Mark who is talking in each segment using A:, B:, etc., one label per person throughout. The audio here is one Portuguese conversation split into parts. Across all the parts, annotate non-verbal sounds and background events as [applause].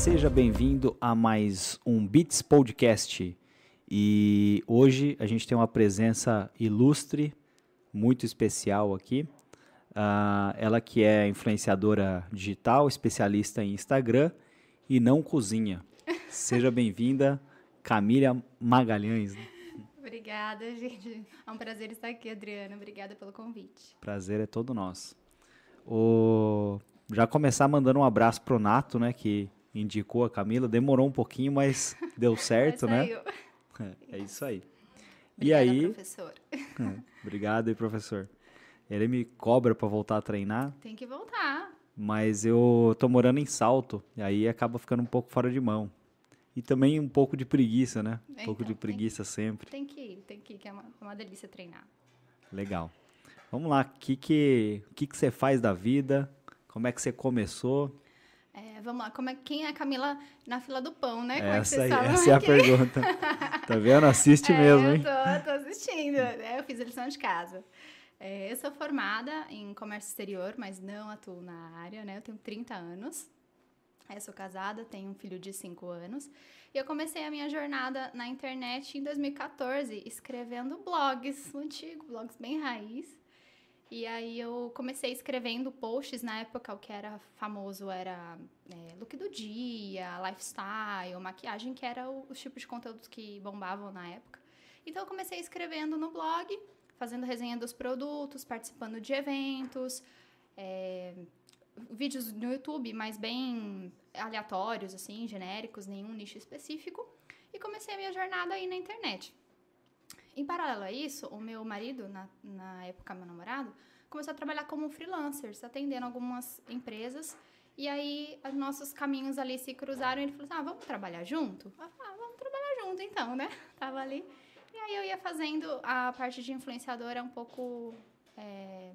A: Seja bem-vindo a mais um Beats Podcast. E hoje a gente tem uma presença ilustre, muito especial aqui. Uh, ela que é influenciadora digital, especialista em Instagram e não cozinha. Seja [laughs] bem-vinda, Camila Magalhães.
B: Obrigada, gente. É um prazer estar aqui, Adriana. Obrigada pelo convite.
A: Prazer é todo nosso. O... Já começar mandando um abraço pro Nato, né, que indicou a Camila. Demorou um pouquinho, mas deu [laughs] certo, né? É, é isso aí.
B: Obrigada, e aí, professor. [laughs]
A: obrigado aí, professor. Ele me cobra para voltar a treinar.
B: Tem que voltar.
A: Mas eu tô morando em Salto, e aí acaba ficando um pouco fora de mão. E também um pouco de preguiça, né? Um então, pouco de preguiça
B: tem,
A: sempre.
B: Tem que ir, tem que ir, que é uma, é uma delícia treinar.
A: Legal. Vamos lá, o que, que, que, que você faz da vida? Como é que você começou?
B: É, vamos lá, como é, quem é a Camila na fila do pão, né?
A: Como
B: essa,
A: é que aí, essa é a pergunta. tá vendo? Assiste [laughs]
B: é,
A: mesmo, hein?
B: Eu tô, tô assistindo, né? eu fiz a lição de casa. É, eu sou formada em comércio exterior, mas não atuo na área, né? Eu tenho 30 anos. Eu sou casada, tenho um filho de 5 anos. E eu comecei a minha jornada na internet em 2014, escrevendo blogs, antigo, blogs bem raiz. E aí eu comecei escrevendo posts na época, o que era famoso era é, look do dia, lifestyle, maquiagem, que eram os tipos de conteúdos que bombavam na época. Então eu comecei escrevendo no blog, fazendo resenha dos produtos, participando de eventos, é, vídeos no YouTube, mas bem aleatórios, assim, genéricos, nenhum nicho específico. E comecei a minha jornada aí na internet. Em paralelo a isso, o meu marido, na, na época meu namorado, começou a trabalhar como freelancer, atendendo algumas empresas. E aí, os nossos caminhos ali se cruzaram e ele falou assim, ah, vamos trabalhar junto? Eu falei, ah, vamos trabalhar junto então, né? [laughs] Tava ali e aí eu ia fazendo a parte de influenciadora um pouco é,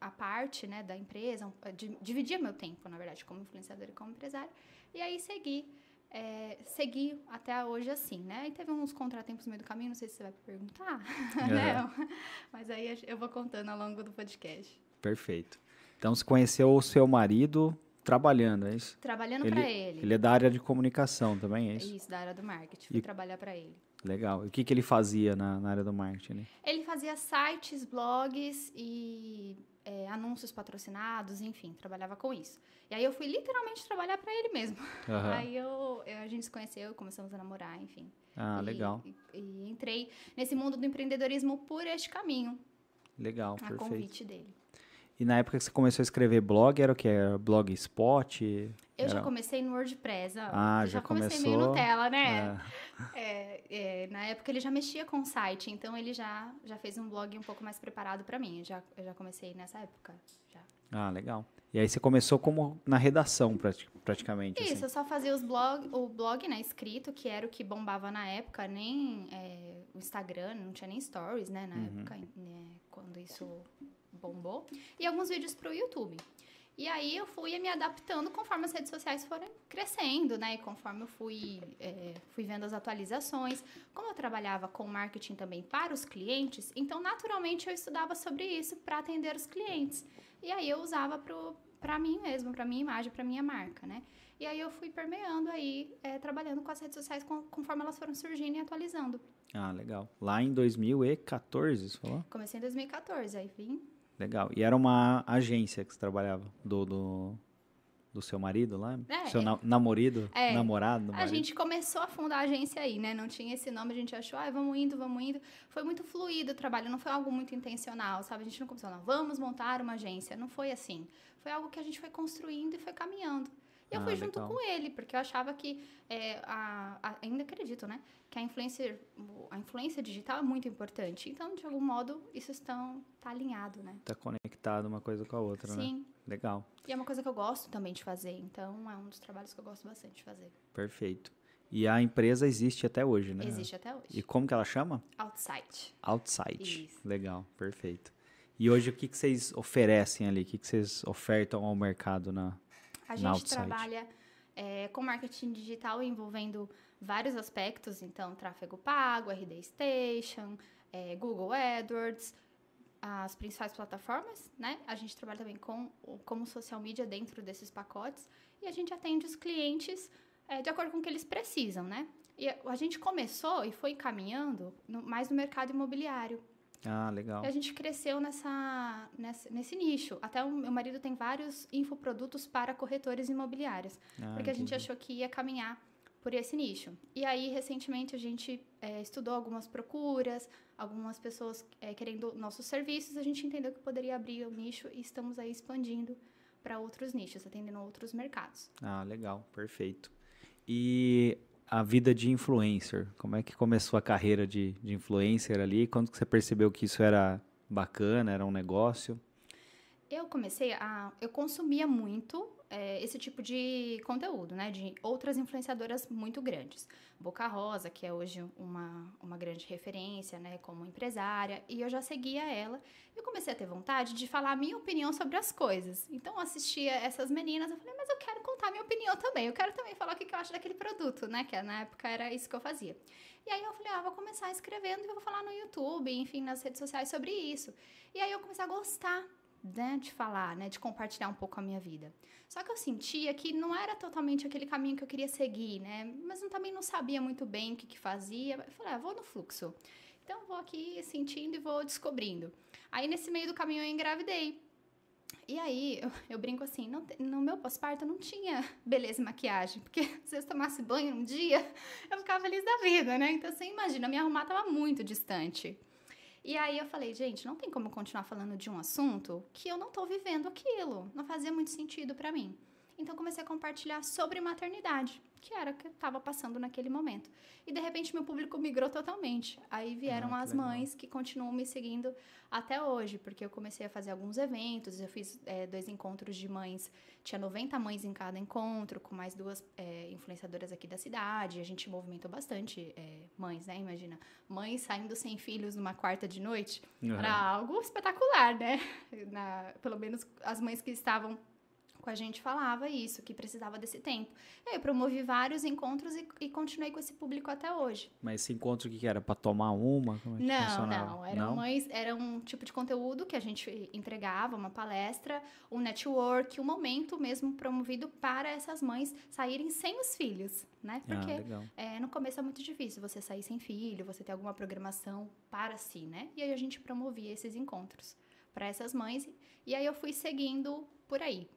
B: a parte né, da empresa, dividia meu tempo, na verdade, como influenciadora e como empresária. E aí segui, é, segui até hoje assim, né? E teve uns contratempos no meio do caminho, não sei se você vai perguntar, [laughs] é. né? Mas aí eu vou contando ao longo do podcast.
A: Perfeito. Então, você conheceu o seu marido trabalhando, é isso?
B: Trabalhando para ele.
A: Ele é da área de comunicação também, é isso?
B: Isso, da área do marketing. Fui e... trabalhar para ele.
A: Legal. E o que, que ele fazia na, na área do marketing?
B: Ele fazia sites, blogs e é, anúncios patrocinados, enfim, trabalhava com isso. E aí eu fui literalmente trabalhar para ele mesmo. Uhum. [laughs] Aí eu, eu, a gente se conheceu, começamos a namorar, enfim.
A: Ah,
B: e,
A: legal.
B: E, e, entrei nesse mundo do empreendedorismo por este caminho.
A: Legal,
B: a
A: perfeito.
B: convite dele.
A: E na época que você começou a escrever blog, era o que? Era Blogspot?
B: Eu
A: era...
B: já comecei no WordPress. Ó.
A: Ah,
B: já,
A: já
B: comecei
A: começou...
B: meio Nutella, né? É. É, é, na época ele já mexia com o site, então ele já, já fez um blog um pouco mais preparado para mim. Eu já, eu já comecei nessa época. Já.
A: Ah, legal. E aí você começou como na redação, praticamente.
B: Isso,
A: assim.
B: eu só fazia os blog, o blog, né, escrito, que era o que bombava na época, nem é, o Instagram, não tinha nem stories, né, na uhum. época, né, quando isso bombou, e alguns vídeos para o YouTube. E aí eu fui me adaptando conforme as redes sociais foram crescendo, né? E conforme eu fui, é, fui vendo as atualizações. Como eu trabalhava com marketing também para os clientes, então naturalmente eu estudava sobre isso para atender os clientes. E aí eu usava para mim mesmo, para minha imagem, para minha marca, né? E aí eu fui permeando aí, é, trabalhando com as redes sociais com, conforme elas foram surgindo e atualizando.
A: Ah, legal. Lá em 2014, você falou?
B: Comecei em 2014, aí vim
A: Legal. E era uma agência que você trabalhava do, do, do seu marido lá?
B: É,
A: seu na, namorado? É, namorado?
B: A gente começou a fundar a agência aí, né? Não tinha esse nome, a gente achou, ah, vamos indo, vamos indo. Foi muito fluido o trabalho, não foi algo muito intencional, sabe? A gente não começou, não, vamos montar uma agência. Não foi assim. Foi algo que a gente foi construindo e foi caminhando. E eu ah, fui junto legal. com ele, porque eu achava que, é, a, a, ainda acredito, né? Que a influência, a influência digital é muito importante. Então, de algum modo, isso estão, tá alinhado, né?
A: Tá conectado uma coisa com a outra,
B: Sim.
A: né?
B: Sim.
A: Legal.
B: E é uma coisa que eu gosto também de fazer. Então, é um dos trabalhos que eu gosto bastante de fazer.
A: Perfeito. E a empresa existe até hoje, né?
B: Existe até hoje.
A: E como que ela chama?
B: Outside.
A: Outside.
B: Isso.
A: Legal, perfeito. E hoje o que, que vocês oferecem ali? O que, que vocês ofertam ao mercado na,
B: a gente trabalha é, com marketing digital envolvendo vários aspectos, então tráfego pago, RD Station, é, Google AdWords, as principais plataformas, né? A gente trabalha também com como social media dentro desses pacotes e a gente atende os clientes é, de acordo com o que eles precisam, né? E a, gente começou e foi caminhando no, mais no mercado imobiliário.
A: Ah, legal.
B: E a gente cresceu nessa, nessa, nesse nicho. Até o meu marido tem vários infoprodutos para corretores imobiliários. Ah, porque a gente achou que ia caminhar por esse nicho. E aí, recentemente, a gente é, estudou algumas procuras, algumas pessoas é, querendo nossos serviços, a gente entendeu que poderia abrir o nicho e estamos aí expandindo para outros nichos, atendendo outros mercados.
A: Ah, legal, perfeito. E a vida de influencer, como é que começou a carreira de, de influencer ali? Quando que você percebeu que isso era bacana, era um negócio?
B: Eu comecei a. Eu consumia muito é, esse tipo de conteúdo, né? De outras influenciadoras muito grandes. Boca Rosa, que é hoje uma, uma grande referência, né? Como empresária. E eu já seguia ela. Eu comecei a ter vontade de falar a minha opinião sobre as coisas. Então, eu assistia essas meninas. Eu falei, mas eu quero contar a minha opinião também. Eu quero também falar o que eu acho daquele produto, né? Que na época era isso que eu fazia. E aí eu falei, ah, vou começar escrevendo e vou falar no YouTube, enfim, nas redes sociais sobre isso. E aí eu comecei a gostar né, de falar, né, de compartilhar um pouco a minha vida. Só que eu sentia que não era totalmente aquele caminho que eu queria seguir, né? Mas eu também não sabia muito bem o que, que fazia. Eu falei, ah, vou no fluxo. Então vou aqui sentindo e vou descobrindo. Aí nesse meio do caminho eu engravidei. E aí, eu, eu brinco assim, não, no meu pós-parto não tinha beleza e maquiagem, porque [laughs] se eu tomasse banho um dia, eu ficava feliz da vida, né? Então você imagina, me arrumar tava muito distante. E aí eu falei, gente, não tem como continuar falando de um assunto que eu não tô vivendo aquilo. Não fazia muito sentido para mim. Então comecei a compartilhar sobre maternidade, que era o que estava passando naquele momento. E de repente meu público migrou totalmente. Aí vieram ah, as legal. mães que continuam me seguindo até hoje, porque eu comecei a fazer alguns eventos, eu fiz é, dois encontros de mães, tinha 90 mães em cada encontro, com mais duas é, influenciadoras aqui da cidade. A gente movimentou bastante é, mães, né? Imagina, mães saindo sem filhos numa quarta de noite. Uhum. Era algo espetacular, né? Na, pelo menos as mães que estavam a gente falava isso, que precisava desse tempo. Eu promovi vários encontros e, e continuei com esse público até hoje.
A: Mas esse encontro que era para tomar uma?
B: É não, não. Era, não? era um tipo de conteúdo que a gente entregava, uma palestra, um network, um momento mesmo promovido para essas mães saírem sem os filhos, né?
A: Ah, Porque ah,
B: é, no começo é muito difícil você sair sem filho, você ter alguma programação para si, né? E aí a gente promovia esses encontros para essas mães. E aí eu fui seguindo por aí.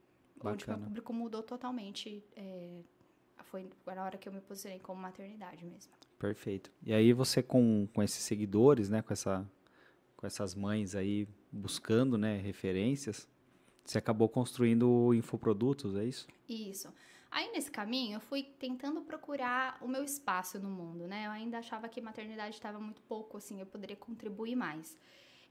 B: Bacana. onde meu público mudou totalmente. É, foi na hora que eu me posicionei como maternidade mesmo.
A: Perfeito. E aí você com, com esses seguidores, né, com, essa, com essas mães aí buscando né, referências, você acabou construindo infoprodutos, é isso?
B: Isso. Aí nesse caminho eu fui tentando procurar o meu espaço no mundo, né? Eu ainda achava que maternidade estava muito pouco, assim, eu poderia contribuir mais.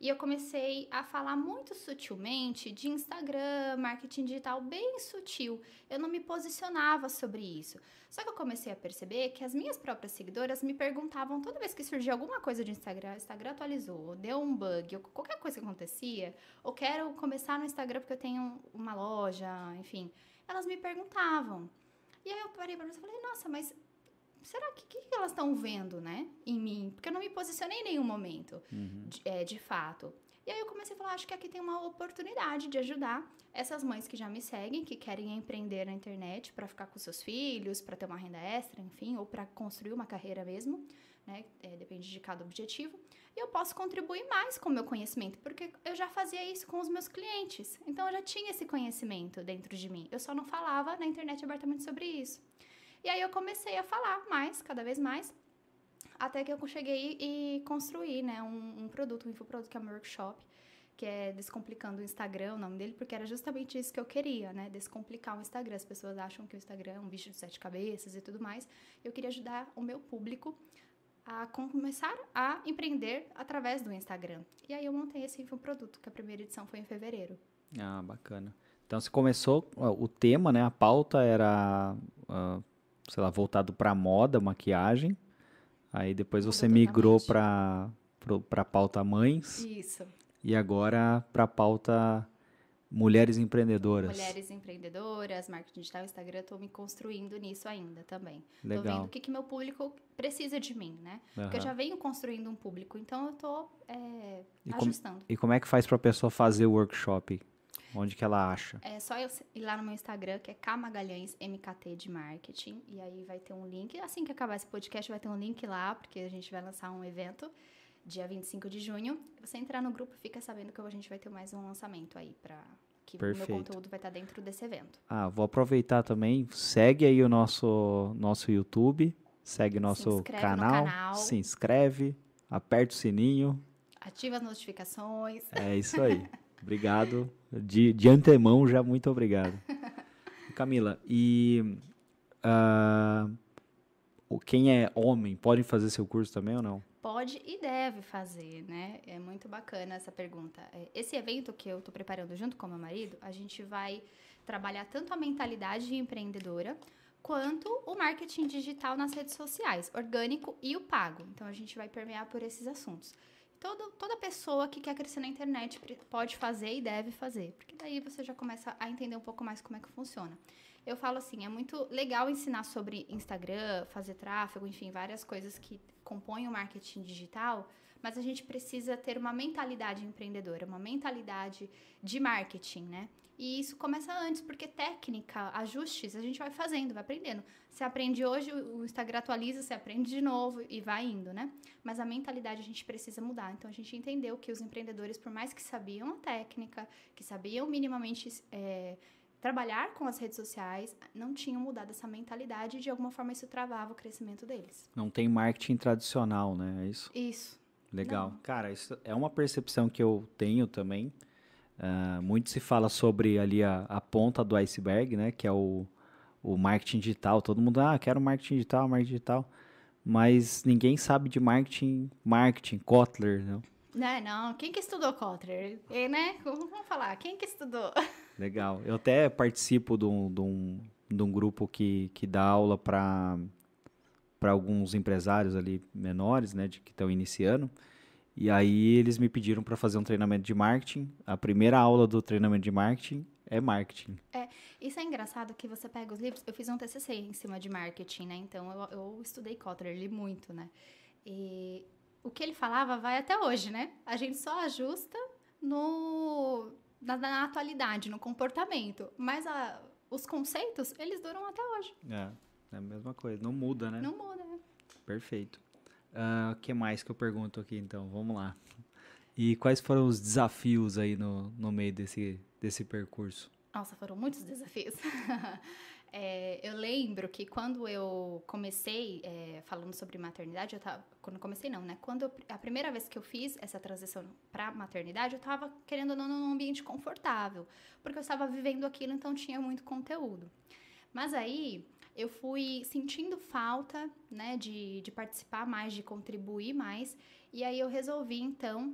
B: E eu comecei a falar muito sutilmente de Instagram, marketing digital, bem sutil. Eu não me posicionava sobre isso. Só que eu comecei a perceber que as minhas próprias seguidoras me perguntavam toda vez que surgia alguma coisa de Instagram, Instagram atualizou, deu um bug, ou qualquer coisa que acontecia, ou quero começar no Instagram porque eu tenho uma loja, enfim. Elas me perguntavam. E aí eu parei para pensar e falei, nossa, mas será que que, que elas estão vendo, né, em mim? Porque eu não me posicionei em nenhum momento, uhum. de, é, de fato. E aí eu comecei a falar, acho que aqui tem uma oportunidade de ajudar essas mães que já me seguem, que querem empreender na internet para ficar com seus filhos, para ter uma renda extra, enfim, ou para construir uma carreira mesmo, né? É, depende de cada objetivo. E eu posso contribuir mais com o meu conhecimento, porque eu já fazia isso com os meus clientes. Então eu já tinha esse conhecimento dentro de mim. Eu só não falava na internet abertamente sobre isso. E aí eu comecei a falar mais, cada vez mais, até que eu cheguei e construí, né, um, um produto, um infoproduto que é um workshop, que é Descomplicando o Instagram, o nome dele, porque era justamente isso que eu queria, né, descomplicar o Instagram. As pessoas acham que o Instagram é um bicho de sete cabeças e tudo mais. Eu queria ajudar o meu público a começar a empreender através do Instagram. E aí eu montei esse infoproduto, que a primeira edição foi em fevereiro.
A: Ah, bacana. Então você começou, o tema, né, a pauta era uh, sei lá, voltado para moda, maquiagem. Aí depois você migrou para para pauta mães.
B: Isso.
A: E agora para pauta Mulheres empreendedoras.
B: Mulheres empreendedoras, marketing digital, Instagram, estou me construindo nisso ainda também.
A: Legal.
B: Tô vendo o que, que meu público precisa de mim, né? Porque eu já venho construindo um público, então eu tô é,
A: E como-
B: ajustando.
A: E como é que faz para a pessoa fazer o workshop? Onde que ela acha?
B: É só eu ir lá no meu Instagram, que é K Magalhães MKT de marketing. E aí vai ter um link. Assim que acabar esse podcast, vai ter um link lá, porque a gente vai lançar um evento dia 25 de junho. Você entrar no grupo, fica sabendo que a gente vai ter mais um lançamento aí para que o
A: Perfeito.
B: meu conteúdo vai estar dentro desse evento.
A: Ah, vou aproveitar também. Segue aí o nosso, nosso YouTube. Segue nosso
B: no
A: canal,
B: canal.
A: Se inscreve. Aperta o sininho.
B: Ativa as notificações.
A: É isso aí. [laughs] obrigado. De, de antemão, já muito obrigado. [laughs] Camila, e o- quem é homem pode fazer seu curso também ou não?
B: Pode e deve fazer, né? É muito bacana essa pergunta. É, Esse evento que eu tô preparando junto com meu marido, a gente vai trabalhar tanto a mentalidade empreendedora quanto o marketing digital nas redes sociais, orgânico e o pago. Então a gente vai permear por esses assuntos. Todo, toda pessoa que quer crescer na internet pode fazer e deve fazer, porque daí você já começa a entender um pouco mais como é que funciona. Eu falo assim, é muito legal ensinar sobre Instagram, fazer tráfego, enfim, várias coisas que compõem o marketing digital, mas a gente precisa ter uma mentalidade empreendedora, uma mentalidade de marketing, né? E isso começa antes, porque técnica, ajustes, a gente vai fazendo, vai aprendendo. Você aprende hoje, o Instagram atualiza, você aprende de novo e vai indo, né? Mas a mentalidade a gente precisa mudar. Então a gente entendeu que os empreendedores, por mais que sabiam a técnica, que sabiam minimamente é, trabalhar com as redes sociais, não tinham mudado essa mentalidade e de alguma forma isso travava o crescimento deles.
A: Não tem marketing tradicional, né? É isso?
B: Isso.
A: Legal.
B: Não.
A: Cara, isso é uma percepção que eu tenho também. Ah, muito se fala sobre ali a, a ponta do iceberg, né? Que é o, o marketing digital. Todo mundo, ah, quero marketing digital, marketing digital. Mas ninguém sabe de marketing, marketing, Kotler, né?
B: Né, não. Quem que estudou Kotler? E, né? Vamos falar. Quem que estudou? [laughs]
A: Legal. Eu até participo de um, de um, de um grupo que, que dá aula para para alguns empresários ali menores, né, de que estão iniciando. E aí eles me pediram para fazer um treinamento de marketing. A primeira aula do treinamento de marketing é marketing.
B: Isso é engraçado que você pega os livros. Eu fiz um TCC em cima de marketing, né? Então eu, eu estudei Kotler, li muito, né? E o que ele falava vai até hoje, né? A gente só ajusta no na, na atualidade, no comportamento. Mas a- os conceitos, eles duram até hoje.
A: É, é a mesma coisa, não muda, né?
B: Não muda, né?
A: Perfeito. O que mais que eu pergunto aqui, então? Vamos lá. E quais foram os desafios aí no, no meio desse, desse percurso?
B: Nossa, foram muitos desafios. [laughs] É, eu lembro que quando eu comecei é, falando sobre maternidade, eu tava, quando comecei não, né? Quando eu- a primeira vez que eu fiz essa transição para maternidade, eu tava querendo ou não num ambiente confortável, porque eu estava vivendo aquilo, então tinha muito conteúdo. Mas aí eu fui sentindo falta, né, de, de participar mais, de contribuir mais, e aí eu resolvi então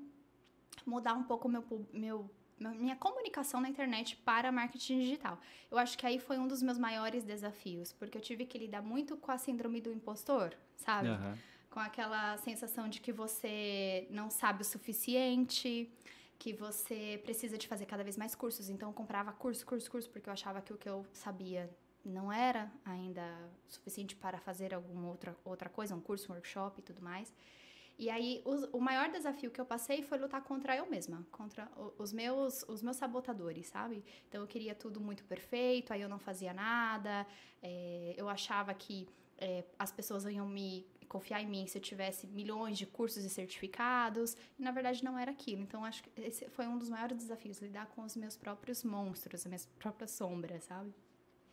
B: mudar um pouco meu, meu minha comunicação na internet para marketing digital. Eu acho que aí foi um dos meus maiores desafios, porque eu tive que lidar muito com a síndrome do impostor, sabe?
A: Aham.
B: Com aquela sensação de que você não sabe o suficiente, que você precisa de fazer cada vez mais cursos. Então eu comprava curso, curso, curso, porque eu achava que o que eu sabia não era ainda suficiente para fazer alguma outra, outra coisa, um curso, um workshop e tudo mais. E aí, os- o maior desafio que eu passei foi lutar contra eu mesma, contra os meus, os meus sabotadores, sabe? Então, eu queria tudo muito perfeito, aí eu não fazia nada, é, eu achava que é, as pessoas iam me confiar em mim se eu tivesse milhões de cursos e certificados, e na verdade não era aquilo. Então, acho que esse foi um dos maiores desafios, lidar com os meus próprios monstros, as minhas próprias sombras, sabe?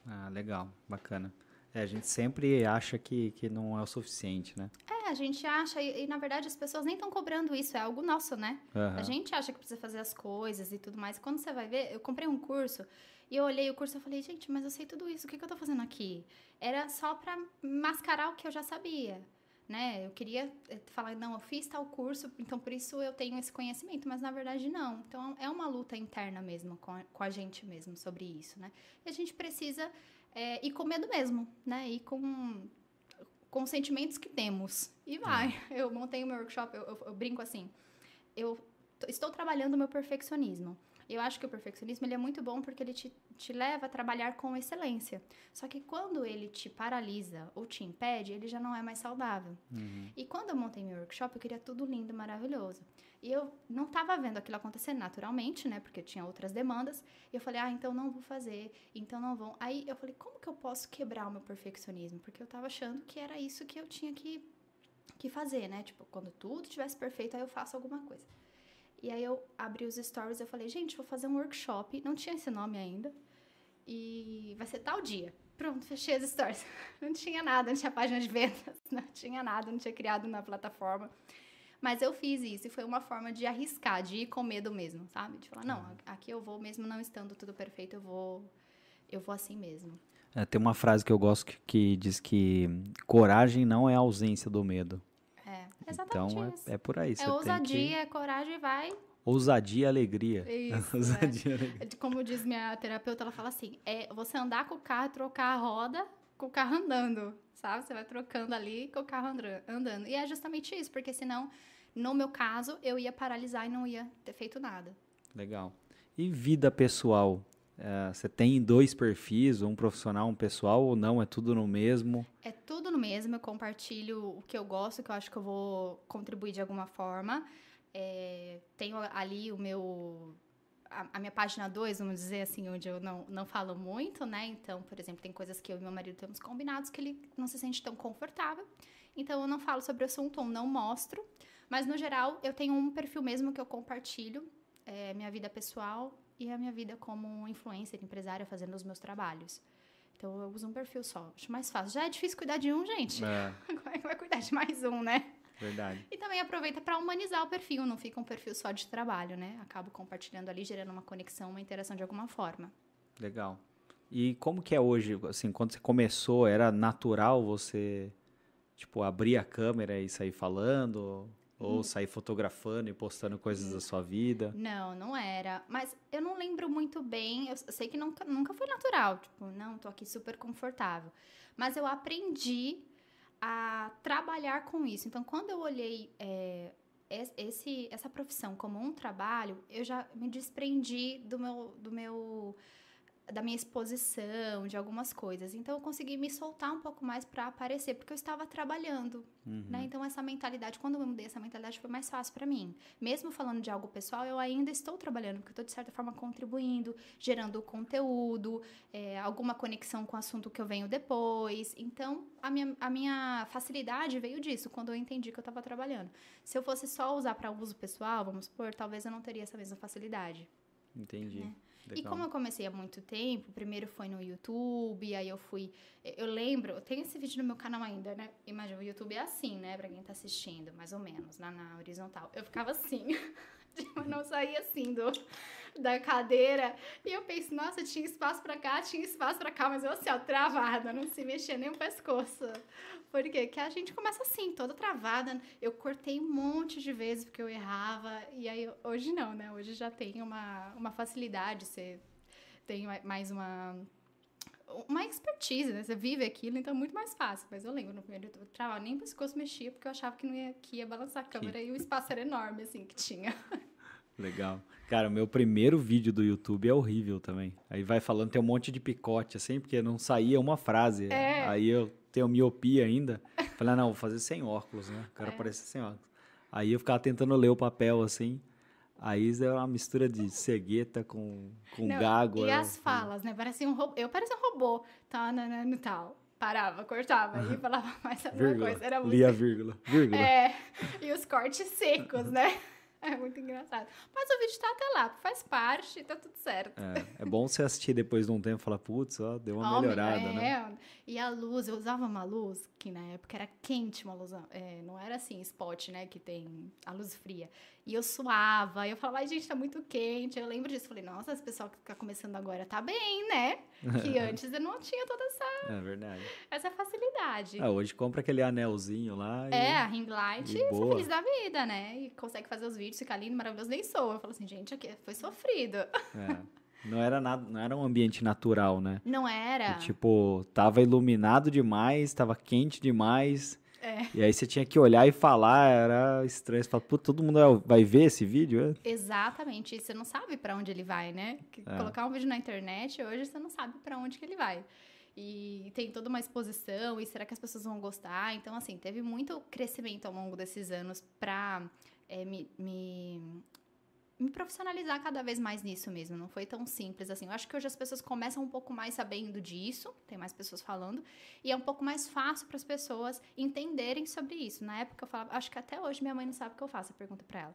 A: Ah, legal, bacana. É, a gente sempre acha que, que não é o suficiente, né?
B: É, a gente acha, e, e, na verdade as pessoas nem estão cobrando isso, é algo nosso, né?
A: Aham.
B: A gente acha que precisa fazer as coisas e tudo mais. Quando você vai ver, eu comprei um curso e eu olhei o curso e falei, gente, mas eu sei tudo isso, o que, que eu tô fazendo aqui? Era só pra mascarar o que eu já sabia, né? Eu queria eh, falar, não, eu fiz tal curso, então por isso eu tenho esse conhecimento, mas na verdade não. Então é uma luta interna mesmo com a, com a gente mesmo sobre isso, né? E a gente precisa eh, ir com medo mesmo, né? Ir com com os sentimentos que temos. E vai. Eu montei o meu workshop, eu, eu- eu brinco assim. Eu estou trabalhando o meu perfeccionismo. Eu acho que o perfeccionismo ele é muito bom porque ele te, te leva a trabalhar com excelência. Só que quando ele te paralisa ou te impede, ele já não é mais saudável.
A: Uhum.
B: E quando eu montei meu workshop, eu queria tudo lindo, maravilhoso. E eu não estava vendo aquilo acontecer naturalmente, né? Porque eu tinha outras demandas. E eu falei, ah, então não vou fazer, então não vão. Aí eu falei, como que eu posso quebrar o meu perfeccionismo? Porque eu estava achando que era isso que eu tinha que, que fazer, né? Tipo, quando tudo estivesse perfeito, aí eu faço alguma coisa. E aí eu abri os stories e eu falei, gente, vou fazer um workshop. Não tinha esse nome ainda. E vai ser tal dia. Pronto, fechei as stories. [laughs] Não tinha nada, não tinha página de vendas, [laughs] não tinha nada, não tinha criado na plataforma. Mas eu fiz isso e foi uma forma de arriscar, de ir com medo mesmo, sabe? De falar, não, aqui eu vou mesmo não estando tudo perfeito, eu vou eu vou assim mesmo.
A: É, tem uma frase que eu gosto que, que diz que coragem não é a ausência do medo.
B: É, exatamente
A: então é, é por aí.
B: É ousadia,
A: que...
B: é coragem, vai.
A: Ousadia e alegria.
B: Isso, [laughs]
A: ousadia e
B: é.
A: alegria.
B: Como diz minha terapeuta, ela fala assim: é você andar com o carro, trocar a roda com o carro andando, sabe? Você vai trocando ali com o carro andando. E é justamente isso, porque senão, no meu caso, eu ia paralisar e não ia ter feito nada.
A: Legal. E vida pessoal? É, você tem dois perfis, um profissional, um pessoal, ou não? É tudo no mesmo?
B: É tudo no mesmo, eu compartilho o que eu gosto, que eu acho que eu vou contribuir de alguma forma. É, tenho ali o meu. A, a minha página 2, vamos dizer assim, onde eu não, não falo muito, né? Então, por exemplo, tem coisas que eu e meu marido temos combinados que ele não se sente tão confortável. Então, eu não falo sobre o assunto ou não mostro. Mas, no geral, eu tenho um perfil mesmo que eu compartilho, é, minha vida pessoal e a minha vida como influencer, empresária, fazendo os meus trabalhos. Então, eu uso um perfil só. Acho mais fácil. Já é difícil cuidar de um, gente.
A: É,
B: Como é que vai cuidar de mais um, né?
A: verdade.
B: E também aproveita para humanizar o perfil, não fica um perfil só de trabalho, né? Acabo compartilhando ali, gerando uma conexão, uma interação de alguma forma.
A: Legal. E como que é hoje, assim, quando você começou, era natural você, tipo, abrir a câmera e sair falando? Ou sair fotografando e postando coisas da sua vida?
B: Não, não era. Mas eu não lembro muito bem. Eu sei que nunca, nunca foi natural. Tipo, não, tô aqui super confortável. Mas eu aprendi a trabalhar com isso. Então, quando eu olhei é, es- esse, essa profissão como um trabalho, eu já me desprendi do meu, do meu da minha exposição, de algumas coisas. Então, eu consegui me soltar um pouco mais para aparecer, porque eu estava trabalhando, né? Então, essa mentalidade, quando eu mudei essa mentalidade, foi mais fácil para mim. Mesmo falando de algo pessoal, eu ainda estou trabalhando, porque eu estou, de certa forma, contribuindo, gerando conteúdo, é, alguma conexão com o assunto que eu venho depois. Então, a minha, a minha facilidade veio disso, quando eu entendi que eu estava trabalhando. Se eu fosse só usar para uso pessoal, vamos supor, talvez eu não teria essa mesma facilidade.
A: Entendi.
B: Né? E
A: Legal.
B: como eu comecei há muito tempo, primeiro foi no YouTube, aí eu fui. Eu lembro, eu tenho esse vídeo no meu canal ainda, né? Imagina, o YouTube é assim, né? Pra quem tá assistindo, mais ou menos, lá na horizontal. Eu ficava assim, [laughs] eu não saía assim do, [laughs] da cadeira. E eu penso, nossa, tinha espaço pra cá, tinha espaço pra cá, mas eu assim, ó, travada, não se mexia nem o pescoço. Por quê? Porque a gente começa assim, toda travada. Eu cortei um monte de vezes porque eu errava. E aí, hoje não, né? Hoje já tem uma, uma facilidade, você tem ma- mais uma. Uma expertise, né? Você vive aquilo, então é muito mais fácil. Mas eu lembro, no primeiro eu travava, nem o pescoço mexia, porque eu achava que, não ia, que ia balançar a câmera e o espaço era enorme, assim, que tinha. [laughs]
A: Legal. Cara, o meu primeiro vídeo do YouTube é horrível também. Aí vai falando, tem um monte de picote, assim, porque não saía uma frase.
B: É.
A: Aí eu tenho miopia ainda. Falei, ah, não, vou fazer sem óculos, né? O cara
B: É.
A: aparecer sem óculos. Aí eu ficava tentando ler o papel, assim. Aí é uma mistura de cegueta com, com
B: Não,
A: gago.
B: E
A: eu-
B: as falas, né? Parecia um robô. Eu parecia um robô. Tá, nanano, tal. Parava, cortava e falava mais alguma
A: Vírgula.
B: coisa. Era muito
A: Lia a vírgula. Vírgula.
B: É, e os cortes secos, né? [laughs] É muito engraçado. Mas o vídeo tá até lá, faz parte, tá tudo certo.
A: É, é bom você assistir depois de um tempo e falar, putz, ó, deu uma
B: Ó,
A: melhorada,
B: é,
A: né?
B: E a luz, eu usava uma luz que na época era quente, uma luz, é, não era assim, spot, né, que tem a luz fria. E eu suava, e eu falava, ai gente, tá muito quente. Eu lembro disso, falei, nossa, esse pessoal que tá começando agora tá bem, né? Que [laughs] antes eu não tinha toda essa,
A: É verdade.
B: essa facilidade.
A: Ah, hoje compra aquele anelzinho lá e...
B: É, a ring light, é
A: boa.
B: feliz da vida, né? E consegue fazer os vídeos, ficar lindo, maravilhoso, nem sou. Eu falo assim, gente, aqui foi sofrido.
A: É. Não era nada, não era um ambiente natural, né?
B: Não era.
A: E, tipo, tava iluminado demais, tava quente demais.
B: É.
A: E aí você tinha que olhar e falar, era estranho. Você fala, pô, todo mundo vai ver esse vídeo? É?
B: Exatamente. Você não sabe para onde ele vai, né? É. Colocar um vídeo na internet, hoje você não sabe para onde que ele vai. E tem toda uma exposição, e será que as pessoas vão gostar? Então, assim, teve muito crescimento ao longo desses anos para é, me, me me profissionalizar cada vez mais nisso mesmo. Não foi tão simples assim. Eu acho que hoje as pessoas começam um pouco mais sabendo disso, tem mais pessoas falando, e é um pouco mais fácil para as pessoas entenderem sobre isso. Na época eu falava, acho que até hoje minha mãe não sabe o que eu faço, eu pergunto para ela.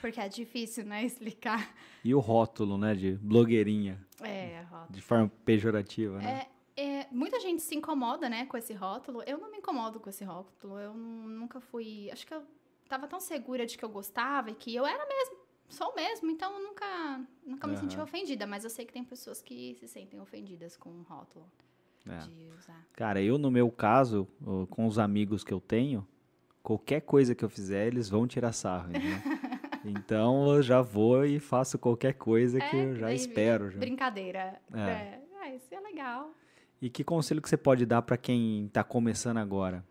B: Porque é difícil, né, explicar.
A: E o rótulo, né, de blogueirinha.
B: É, rótulo.
A: De forma pejorativa,
B: né? É, é, muita gente se incomoda, né, com esse rótulo. Eu não me incomodo com esse rótulo. Eu nunca fui. Acho que eu tava tão segura de que eu gostava e que eu era mesmo sou mesmo, então nunca, nunca me senti ofendida, mas eu sei que tem pessoas que se sentem ofendidas com o rótulo é. de usar.
A: Cara, eu no meu caso, com os amigos que eu tenho, qualquer coisa que eu fizer, eles vão tirar sarro, né? [laughs] então eu já vou e faço qualquer coisa é, que eu já espero. Já.
B: Brincadeira. É. é. Ah, isso é legal.
A: E que conselho que você pode dar para quem está começando agora?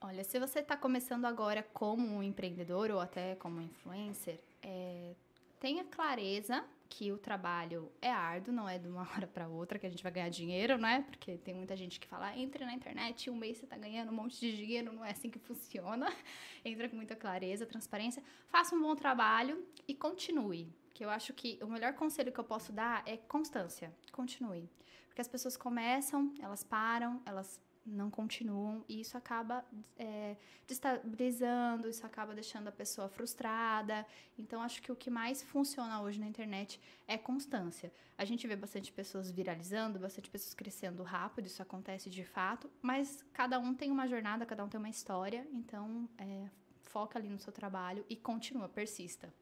B: Olha, se você está começando agora como um empreendedor ou até como influencer, é, tenha clareza que o trabalho é árduo, não é de uma [laughs] hora para outra que a gente vai ganhar dinheiro, né? Porque tem muita gente que fala, entre na internet, um mês você tá ganhando um monte de dinheiro, não é assim que funciona. [laughs] Entra com muita clareza, transparência, faça um bom trabalho e continue. Que eu acho que o melhor conselho que eu posso dar é constância. Continue. Porque as pessoas começam, elas param, elas não continuam e isso acaba é, destabilizando, isso acaba deixando a pessoa frustrada. Então, acho que o que mais funciona hoje na internet é constância. A gente vê bastante pessoas viralizando, bastante pessoas crescendo rápido, isso acontece de fato, mas cada um tem uma jornada, cada um tem uma história, então é, foca ali no seu trabalho e continua, persista.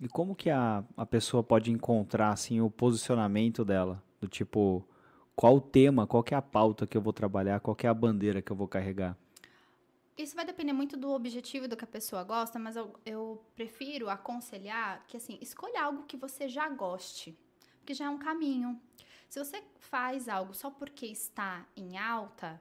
A: E como que a, a pessoa pode encontrar assim o posicionamento dela? Do tipo, qual o tema, qual é a pauta que eu vou trabalhar, qual é a bandeira que eu vou carregar?
B: Isso vai depender muito do objetivo do que a pessoa gosta, mas eu, eu prefiro aconselhar que, assim, escolha algo que você já goste, porque já é um caminho. Se você faz algo só porque está em alta,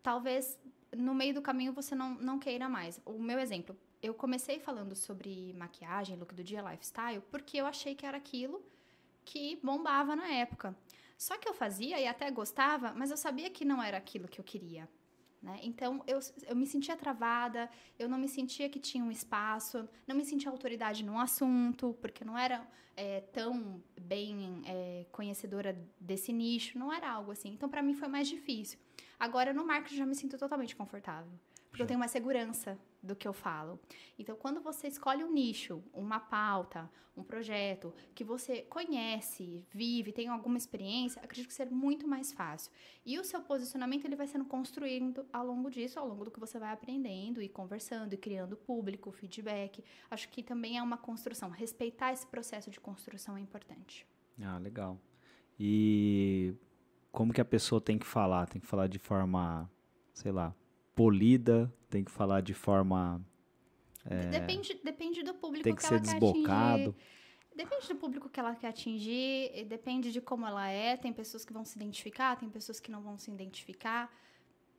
B: talvez no meio do caminho você não, não queira mais. O meu exemplo, eu comecei falando sobre maquiagem, look do dia, lifestyle, porque eu achei que era aquilo que bombava na época. Só que eu fazia e até gostava, mas eu sabia que não era aquilo que eu queria. Né? Então eu, eu me sentia travada, eu não me sentia que tinha um espaço, não me sentia autoridade no assunto, porque não era é, tão bem é, conhecedora desse nicho, não era algo assim. Então para mim foi mais difícil. Agora no marketing já me sinto totalmente confortável, porque eu tenho uma segurança do que eu falo. Então, quando você escolhe um nicho, uma pauta, um projeto que você conhece, vive, tem alguma experiência, acredito que seja muito mais fácil. E o seu posicionamento ele vai sendo construído ao longo disso, ao longo do que você vai aprendendo e conversando e criando público, feedback. Acho que também é uma construção. Respeitar esse processo de construção é importante.
A: Ah, legal. E como que a pessoa tem que falar? Tem que falar de forma, sei lá, polida, tem que falar de forma.
B: É, depende, depende do público
A: tem que,
B: que
A: ser
B: ela
A: desbocado.
B: quer atingir. Depende do público que ela quer atingir, depende de como ela é. Tem pessoas que vão se identificar, tem pessoas que não vão se identificar.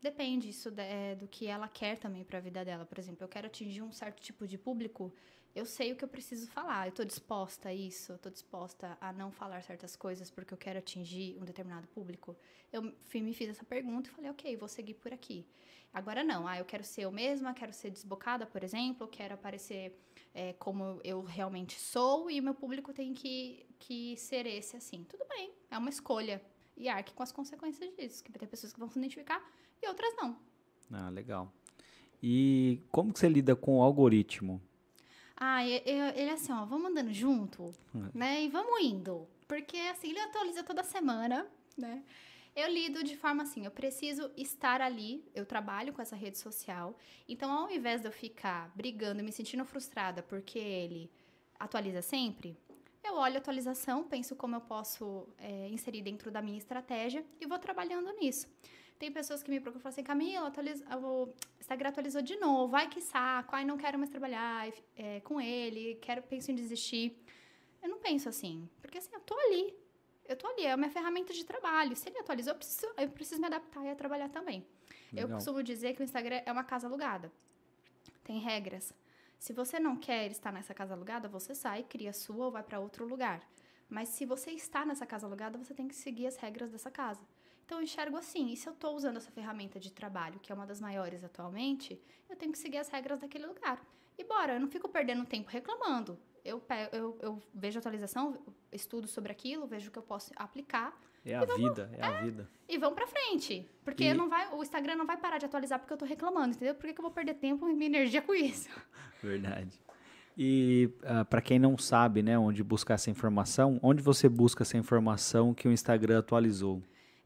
B: Depende isso de, é, do que ela quer também para a vida dela. Por exemplo, eu quero atingir um certo tipo de público, eu sei o que eu preciso falar. Eu estou disposta a isso, estou disposta a não falar certas coisas porque eu quero atingir um determinado público. Eu me fiz essa pergunta e falei, ok, vou seguir por aqui. Agora não, ah, eu quero ser eu mesma, quero ser desbocada, por exemplo, quero aparecer é, como eu realmente sou e o meu público tem que, que ser esse assim. Tudo bem, é uma escolha. E arque com as consequências disso, que vai ter pessoas que vão se identificar e outras não.
A: Ah, legal. E como que você lida com o algoritmo?
B: Ah, ele é assim, ó, vamos andando junto, é. né? E vamos indo. Porque assim, ele atualiza toda semana, né? Eu lido de forma assim, eu preciso estar ali, eu trabalho com essa rede social. Então, ao invés de eu ficar brigando e me sentindo frustrada porque ele atualiza sempre, eu olho a atualização, penso como eu posso é, inserir dentro da minha estratégia e vou trabalhando nisso. Tem pessoas que me procuram e falam assim, Camila, atualiza, o Instagram atualizou de novo, ai que saco, ai não quero mais trabalhar é, com ele, quero, penso em desistir. Eu não penso assim, porque assim, eu tô ali, Eu tô ali, é a minha ferramenta de trabalho. Se ele atualizou, eu preciso, eu preciso me adaptar e a trabalhar também.
A: Legal.
B: Eu costumo dizer que o Instagram é uma casa alugada. Tem regras. Se você não quer estar nessa casa alugada, você sai, cria a sua ou vai para outro lugar. Mas se você está nessa casa alugada, você tem que seguir as regras dessa casa. Então eu enxergo assim, e se eu estou usando essa ferramenta de trabalho, que é uma das maiores atualmente, eu tenho que seguir as regras daquele lugar. E bora, eu não fico perdendo tempo reclamando. Eu, eu, eu vejo a atualização, estudo sobre aquilo, vejo o que eu posso aplicar.
A: É a vida, é, é, a vida.
B: E vão pra frente. Porque e... não vai, o Instagram não vai parar de atualizar porque eu tô reclamando, entendeu? Por que, que eu vou perder tempo e minha energia com isso? [laughs]
A: Verdade. E uh, ah, para quem não sabe, né, onde buscar essa informação, onde você busca essa informação que o Instagram atualizou?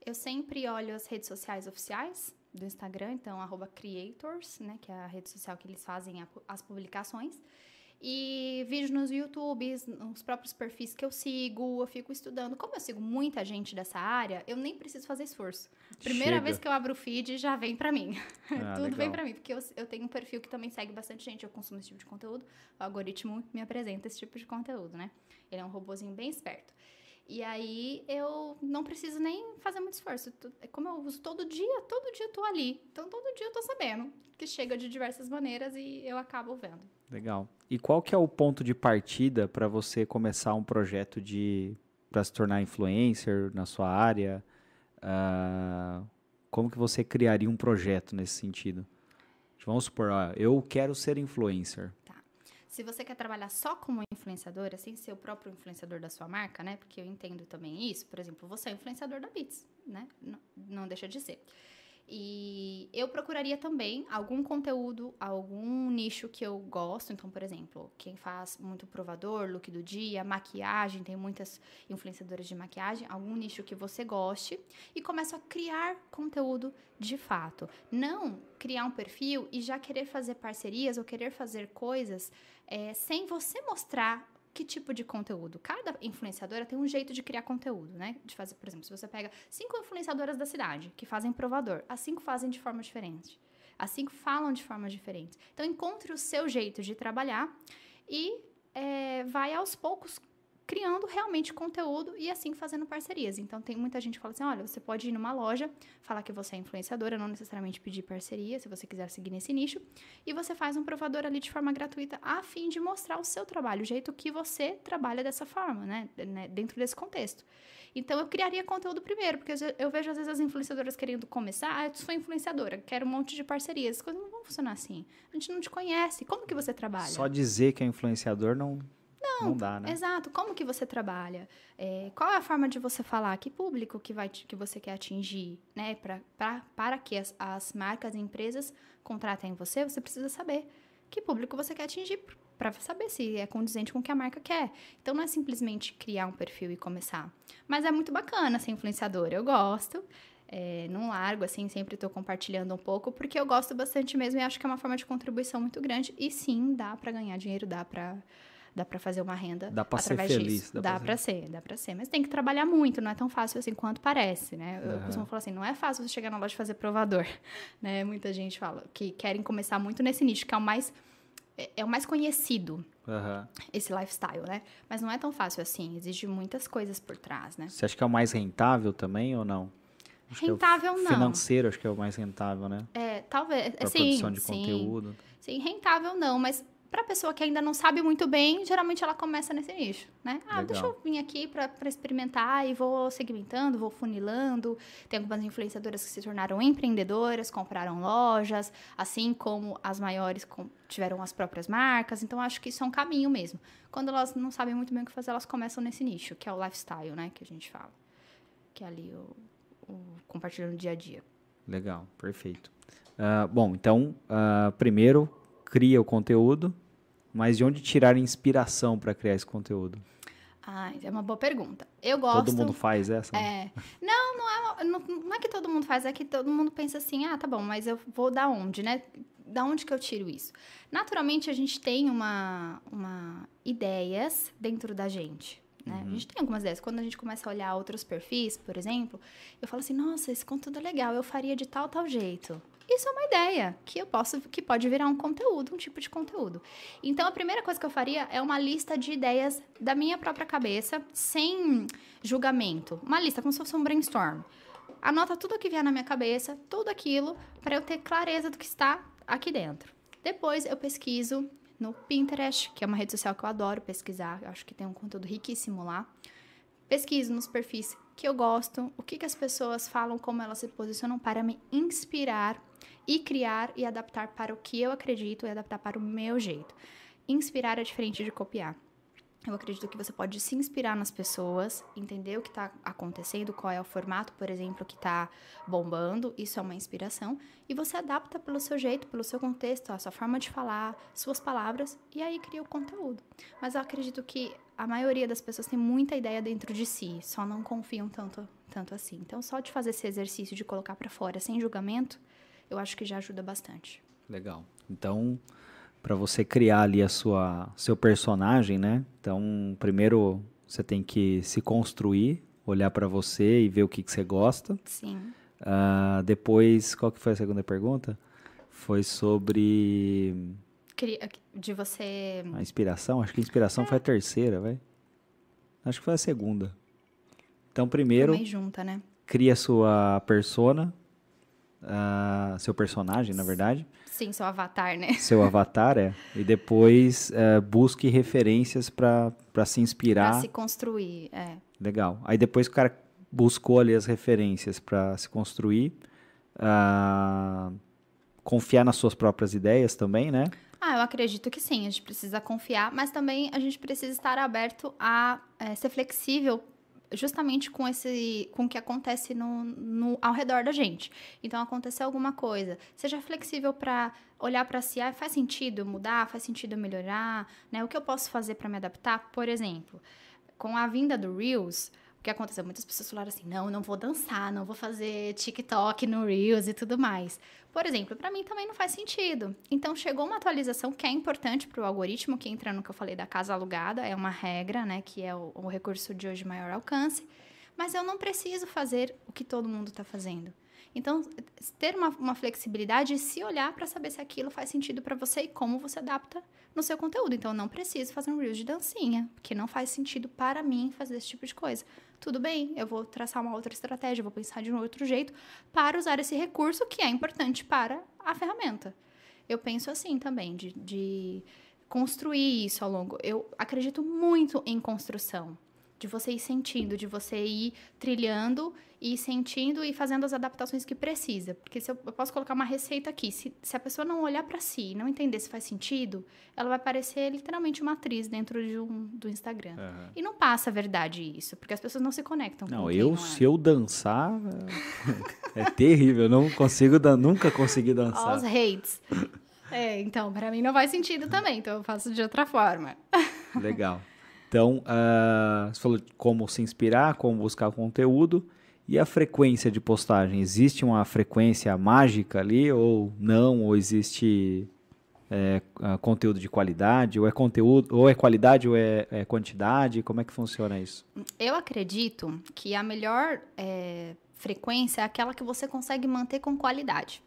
B: Eu sempre olho as redes sociais oficiais do Instagram, então creators, né, que é a rede social que eles fazem as publicações. E vídeos nos YouTube, nos próprios perfis que eu sigo, eu fico estudando. Como eu sigo muita gente dessa área, eu nem preciso fazer esforço. Primeira Chega. vez que eu abro o feed, já vem para mim. Ah, [laughs] Tudo legal. vem para mim, porque eu, eu tenho um perfil que também segue bastante gente, eu consumo esse tipo de conteúdo. O algoritmo me apresenta esse tipo de conteúdo, né? Ele é um robozinho bem esperto. E aí eu não preciso nem fazer muito esforço. É como eu uso todo dia, todo dia eu tô ali. Então todo dia eu tô sabendo que chega de diversas maneiras e eu acabo vendo.
A: Legal. E qual que é o ponto de partida para você começar um projeto de para se tornar influencer na sua área? Uh, como que você criaria um projeto nesse sentido? Vamos supor, ó, eu quero ser influencer.
B: Se você quer trabalhar só como influenciadora, sem ser o próprio influenciador da sua marca, né? Porque eu entendo também isso. Por exemplo, você é influenciador da Beats, né? Não, não deixa de ser. E eu procuraria também algum conteúdo, algum nicho que eu gosto. Então, por exemplo, quem faz muito provador, look do dia, maquiagem, tem muitas influenciadoras de maquiagem, algum nicho que você goste e começa a criar conteúdo de fato. Não criar um perfil e já querer fazer parcerias ou querer fazer coisas é, sem você mostrar que tipo de conteúdo. Cada influenciadora tem um jeito de criar conteúdo, né? De fazer, por exemplo, se você pega cinco influenciadoras da cidade que fazem provador, as cinco fazem de forma diferente. As cinco falam de forma diferente. Então, encontre o seu jeito de trabalhar e é, vai aos poucos criando realmente conteúdo e assim fazendo parcerias. Então tem muita gente que fala assim: olha, você pode ir numa loja, falar que você é influenciadora, não necessariamente pedir parceria, se você quiser seguir nesse nicho, e você faz um provador ali de forma gratuita a fim de mostrar o seu trabalho, o jeito que você trabalha dessa forma, né, né dentro desse contexto. Então eu criaria conteúdo primeiro, porque eu vejo às vezes as influenciadoras querendo começar, ah, eu sou influenciadora, quero um monte de parcerias. As coisas não vão funcionar assim. A gente não te conhece. Como que você trabalha?
A: Só dizer que é influenciador não não, não dá, né?
B: Exato. Como que você trabalha? É, qual é a forma de você falar? Que público que, vai, que você quer atingir? Né? Pra, pra, para que as, as marcas e empresas contratem você, você precisa saber que público você quer atingir para saber se é condizente com o que a marca quer. Então não é simplesmente criar um perfil e começar. Mas é muito bacana ser influenciadora. Eu gosto. É, não largo, assim, sempre estou compartilhando um pouco, porque eu gosto bastante mesmo e acho que é uma forma de contribuição muito grande. E sim, dá para ganhar dinheiro, dá para dá para fazer uma renda
A: dá pra
B: através
A: ser feliz,
B: disso. Dá, dá para ser, dá para ser. Mas tem que trabalhar muito, não é tão fácil assim quanto parece, né? Eu uhum. costumo falar assim, não é fácil você chegar na loja e fazer provador, [laughs] né? Muita gente fala que querem começar muito nesse nicho, que é o mais é, é o mais conhecido, uhum. esse lifestyle, né? Mas não é tão fácil assim, exige muitas coisas por trás, né?
A: Você acha que é o mais rentável também ou não?
B: Acho rentável
A: é
B: não.
A: Financeiro acho que é o mais rentável, né?
B: É, talvez.
A: Pra
B: sim,
A: produção de
B: sim,
A: conteúdo.
B: Sim, rentável não, mas para pessoa que ainda não sabe muito bem, geralmente ela começa nesse nicho, né? Ah, Legal. deixa eu vir aqui para experimentar e vou segmentando, vou funilando. Tem algumas influenciadoras que se tornaram empreendedoras, compraram lojas, assim como as maiores tiveram as próprias marcas. Então, acho que isso é um caminho mesmo. Quando elas não sabem muito bem o que fazer, elas começam nesse nicho, que é o lifestyle, né? Que a gente fala. Que é ali o, o compartilhando o dia a dia.
A: Legal, perfeito. Uh, bom, então, uh, primeiro cria o conteúdo, mas de onde tirar inspiração para criar esse conteúdo?
B: Ah, é uma boa pergunta. Eu gosto.
A: Todo mundo faz essa?
B: É. Não, não é, não, não é que todo mundo faz, é que todo mundo pensa assim, ah, tá bom, mas eu vou da onde, né? Da onde que eu tiro isso? Naturalmente, a gente tem uma, uma ideias dentro da gente. Né? Uhum. A gente tem algumas ideias. Quando a gente começa a olhar outros perfis, por exemplo, eu falo assim, nossa, esse conteúdo é legal, eu faria de tal, tal jeito. Isso é uma ideia que eu posso, que pode virar um conteúdo, um tipo de conteúdo. Então, a primeira coisa que eu faria é uma lista de ideias da minha própria cabeça, sem julgamento. Uma lista, como se fosse um brainstorm. Anota tudo o que vier na minha cabeça, tudo aquilo, para eu ter clareza do que está aqui dentro. Depois eu pesquiso no Pinterest, que é uma rede social que eu adoro pesquisar, eu acho que tem um conteúdo riquíssimo lá. Pesquiso nos perfis que eu gosto, o que, que as pessoas falam, como elas se posicionam para me inspirar e criar e adaptar para o que eu acredito e adaptar para o meu jeito. Inspirar é diferente de copiar. Eu acredito que você pode se inspirar nas pessoas, entender o que está acontecendo, qual é o formato, por exemplo, que está bombando, isso é uma inspiração, e você adapta pelo seu jeito, pelo seu contexto, a sua forma de falar, suas palavras, e aí cria o conteúdo. Mas eu acredito que a maioria das pessoas tem muita ideia dentro de si, só não confiam tanto, tanto assim. Então, só de fazer esse exercício de colocar para fora sem julgamento, eu acho que já ajuda bastante.
A: Legal. Então, para você criar ali a sua seu personagem, né? Então, primeiro você tem que se construir, olhar para você e ver o que, que você gosta.
B: Sim.
A: Uh, depois, qual que foi a segunda pergunta? Foi sobre
B: de você
A: a inspiração. Acho que a inspiração é. foi a terceira, vai. Acho que foi a segunda. Então, primeiro,
B: junta, né?
A: cria sua persona, uh, seu personagem, na verdade.
B: Sim, seu avatar, né? [laughs]
A: Seu avatar, é. E depois uh, busque referências para se inspirar. Para
B: se construir, é.
A: Legal. Aí depois o cara buscou ali as referências para se construir, uh, confiar nas suas próprias ideias também, né?
B: Ah, eu acredito que sim. A gente precisa confiar, mas também a gente precisa estar aberto a é, ser flexível justamente com esse com o que acontece no, no, ao redor da gente. Então aconteceu alguma coisa, seja flexível para olhar para si, ah, faz sentido mudar, faz sentido melhorar, né? O que eu posso fazer para me adaptar? Por exemplo, com a vinda do Reels, o que aconteceu? Muitas pessoas falaram assim: não, não vou dançar, não vou fazer TikTok no Reels e tudo mais. Por exemplo, para mim também não faz sentido. Então chegou uma atualização que é importante para o algoritmo, que entra no que eu falei da casa alugada, é uma regra, né? Que é o, o recurso de hoje maior alcance. Mas eu não preciso fazer o que todo mundo está fazendo. Então, ter uma, uma flexibilidade e se olhar para saber se aquilo faz sentido para você e como você adapta no seu conteúdo. Então, não preciso fazer um Reels de dancinha, porque não faz sentido para mim fazer esse tipo de coisa. Tudo bem, eu vou traçar uma outra estratégia, vou pensar de um outro jeito para usar esse recurso que é importante para a ferramenta. Eu penso assim também, de, de construir isso ao longo. Eu acredito muito em construção de você ir sentindo, de você ir trilhando e sentindo e fazendo as adaptações que precisa. Porque se eu, eu posso colocar uma receita aqui, se, se a pessoa não olhar para si e não entender se faz sentido, ela vai parecer literalmente uma atriz dentro de um, do Instagram. Uhum. E não passa a verdade isso, porque as pessoas não se conectam
A: não, com eu, não é. se eu dançar, é, é terrível, eu não consigo, nunca consegui dançar.
B: Os hates. É, então, para mim não faz sentido também, então eu faço de outra forma.
A: Legal. [laughs] Então, uh, você falou como se inspirar, como buscar conteúdo. E a frequência de postagem? Existe uma frequência mágica ali ou não? Ou existe é, conteúdo de qualidade? Ou é conteúdo, ou é qualidade ou é, é, quantidade? Como é que funciona isso?
B: Eu acredito que a melhor é, frequência é aquela que você consegue manter com qualidade.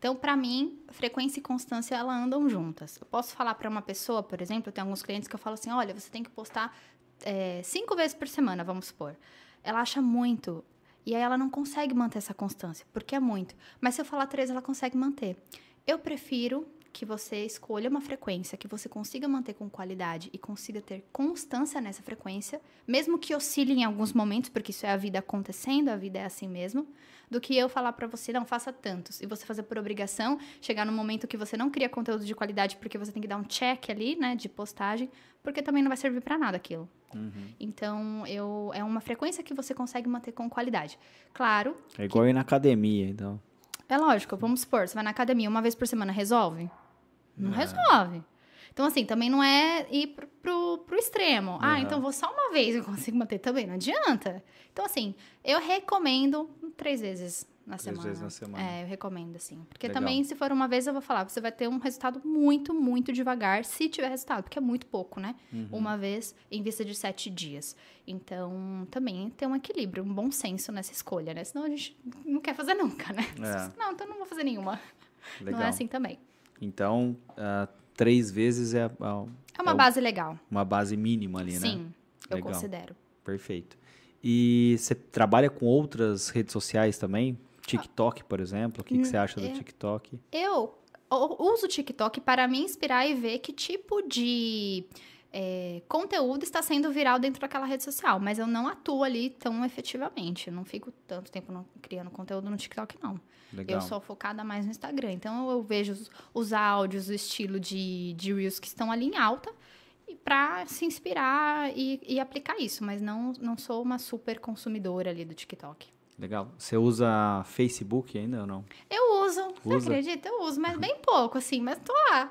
B: Então, para mim, frequência e constância ela andam juntas. Eu posso falar para uma pessoa, por exemplo, eu tenho alguns clientes que eu falo assim: olha, você tem que postar é, cinco vezes por semana, vamos supor. Ela acha muito. E aí ela não consegue manter essa constância, porque é muito. Mas se eu falar três, ela consegue manter. Eu prefiro que você escolha uma frequência que você consiga manter com qualidade e consiga ter constância nessa frequência, mesmo que oscile em alguns momentos, porque isso é a vida acontecendo, a vida é assim mesmo, do que eu falar para você, não faça tantos, e você fazer por obrigação, chegar no momento que você não cria conteúdo de qualidade porque você tem que dar um check ali, né, de postagem, porque também não vai servir para nada aquilo. Uhum. Então, eu, é uma frequência que você consegue manter com qualidade. Claro.
A: É igual que... ir na academia, então.
B: É lógico, vamos supor, você vai na academia uma vez por semana, resolve? Não, resolve. Então, assim, também não é ir pro, pro, pro extremo. Uhum. Ah, então vou só uma vez eu consigo manter também. Não adianta. Então, assim, eu recomendo três vezes na três semana. vezes na semana. É, eu recomendo, assim. Porque Legal. também, se for uma vez, eu vou falar, você vai ter um resultado muito, muito devagar, se tiver resultado, porque é muito pouco, né? Uhum. Uma vez em vista de sete dias. Então, também tem um equilíbrio, um bom senso nessa escolha, né? Senão a gente não quer fazer nunca, né? É. Não, então não vou fazer nenhuma. Não é assim também.
A: Então, uh, três vezes é, uh,
B: é uma é base legal.
A: Uma base mínima ali,
B: Sim,
A: né?
B: Sim, eu legal. considero.
A: Perfeito. E você trabalha com outras redes sociais também? TikTok, por exemplo? O que, que você acha do
B: é,
A: TikTok?
B: Eu uso o TikTok para me inspirar e ver que tipo de é, conteúdo está sendo viral dentro daquela rede social, mas eu não atuo ali tão efetivamente. Eu não fico tanto tempo no, criando conteúdo no TikTok, não. Legal. Eu sou focada mais no Instagram. Então eu vejo os, os áudios, o estilo de, de Reels que estão ali em alta para se inspirar e, e, aplicar isso, mas não, não sou uma super consumidora ali do TikTok.
A: Legal. Você usa Facebook ainda ou não?
B: Eu uso. Usa? Você acredita? Eu uso, mas bem pouco, assim, mas tô lá.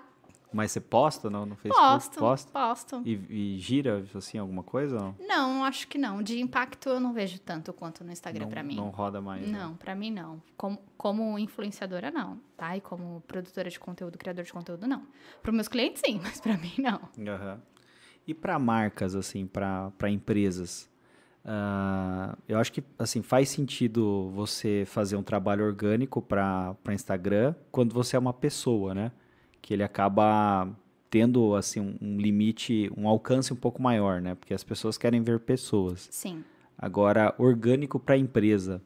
A: Mas você posta no, no Facebook?
B: Posto, posta? posto.
A: E, e, gira, assim, alguma coisa? Não?
B: não, acho que não. De impacto eu não vejo tanto quanto no Instagram para mim.
A: Não roda mais?
B: Né? Não,
A: né?
B: para mim não. Como, como influenciadora, não. Tá? E como produtora de conteúdo, criador de conteúdo, não. Para meus clientes, sim, [laughs] mas para mim, não.
A: Uhum. E para marcas, assim, para empresas? Uh, eu acho que assim faz sentido você fazer um trabalho orgânico para Instagram quando você é uma pessoa, né? Que ele acaba tendo assim um, um limite, um alcance um pouco maior, né? Porque as pessoas querem ver pessoas.
B: Sim.
A: Agora, orgânico para a empresa,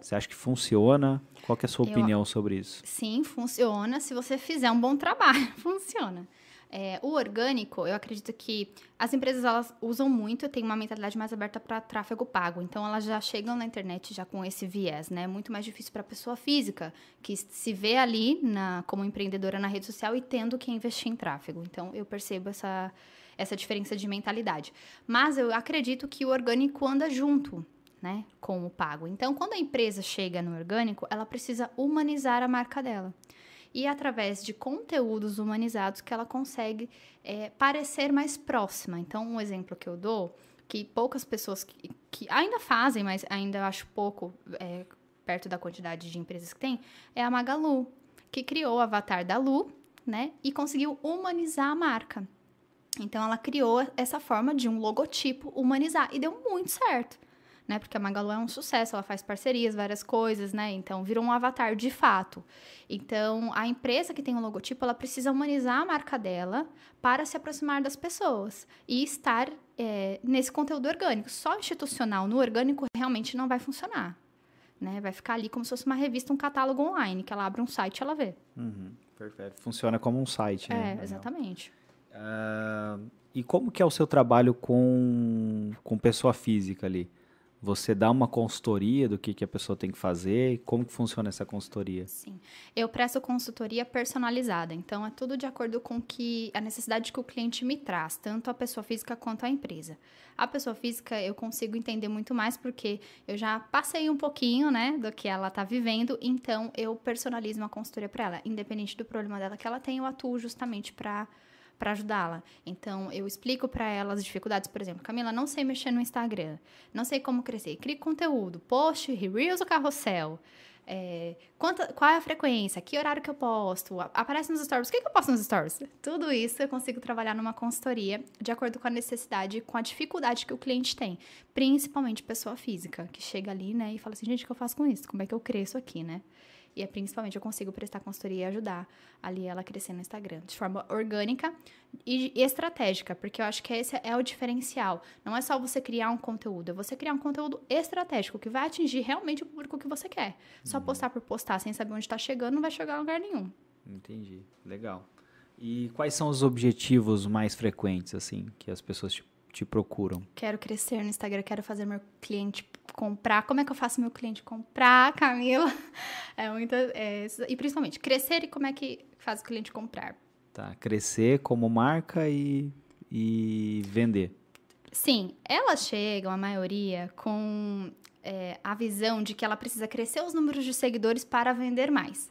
A: você acha que funciona? Qual que é a sua Eu, opinião sobre isso?
B: Sim, funciona se você fizer um bom trabalho. [laughs] funciona. É, o orgânico, eu acredito que as empresas elas usam muito, têm uma mentalidade mais aberta para tráfego pago. Então elas já chegam na internet já com esse viés, né? É muito mais difícil para a pessoa física que se vê ali na, como empreendedora na rede social e tendo que investir em tráfego. Então eu percebo essa essa diferença de mentalidade. Mas eu acredito que o orgânico anda junto, né, com o pago. Então, quando a empresa chega no orgânico, ela precisa humanizar a marca dela e através de conteúdos humanizados que ela consegue é, parecer mais próxima. Então, um exemplo que eu dou, que poucas pessoas que, que ainda fazem, mas ainda acho pouco é, perto da quantidade de empresas que tem, é a Magalu, que criou o avatar da Lu, né, e conseguiu humanizar a marca. Então, ela criou essa forma de um logotipo humanizar e deu muito certo né? Porque a Magalu é um sucesso, ela faz parcerias, várias coisas, né? Então virou um avatar de fato. Então a empresa que tem o um logotipo, ela precisa humanizar a marca dela para se aproximar das pessoas e estar é, nesse conteúdo orgânico. Só institucional no orgânico realmente não vai funcionar. Né? Vai ficar ali como se fosse uma revista, um catálogo online, que ela abre um site e ela vê.
A: Uhum, perfeito. Funciona como um site,
B: né? É, exatamente.
A: Uh, e como que é o seu trabalho com, com pessoa física ali? Você dá uma consultoria do que, que a pessoa tem que fazer? Como que funciona essa consultoria?
B: Sim. Eu presto consultoria personalizada. Então, é tudo de acordo com que a necessidade que o cliente me traz, tanto a pessoa física quanto a empresa. A pessoa física eu consigo entender muito mais porque eu já passei um pouquinho, né, do que ela está vivendo. Então, eu personalizo uma consultoria para ela. Independente do problema dela que ela tem, eu atuo justamente para para ajudá-la. Então, eu explico para ela as dificuldades, por exemplo, Camila, não sei mexer no Instagram, não sei como crescer, crie conteúdo, post, reels ou carrossel. É, quanta, qual é a frequência? Que horário que eu posto? Aparece nos stories? O que, que eu posto nos stories? Tudo isso eu consigo trabalhar numa consultoria de acordo com a necessidade, com a dificuldade que o cliente tem. Principalmente pessoa física, que chega ali, né, e fala assim, gente, o que eu faço com isso? Como é que eu cresço aqui, né? E é principalmente eu consigo prestar consultoria e ajudar ali ela a crescer no Instagram de forma orgânica e estratégica, porque eu acho que esse é o diferencial. Não é só você criar um conteúdo, é você criar um conteúdo estratégico que vai atingir realmente o público que você quer. Só uhum. postar por postar sem saber onde está chegando não vai chegar a lugar nenhum.
A: Entendi. Legal. E quais são os objetivos mais frequentes, assim, que as pessoas te, te procuram?
B: Quero crescer no Instagram, quero fazer meu cliente comprar. Como é que eu faço meu cliente comprar, Camila? [laughs] É muita. É, e principalmente, crescer e como é que faz o cliente comprar.
A: Tá, crescer como marca e, e vender.
B: Sim, elas chegam, a maioria, com é, a visão de que ela precisa crescer os números de seguidores para vender mais.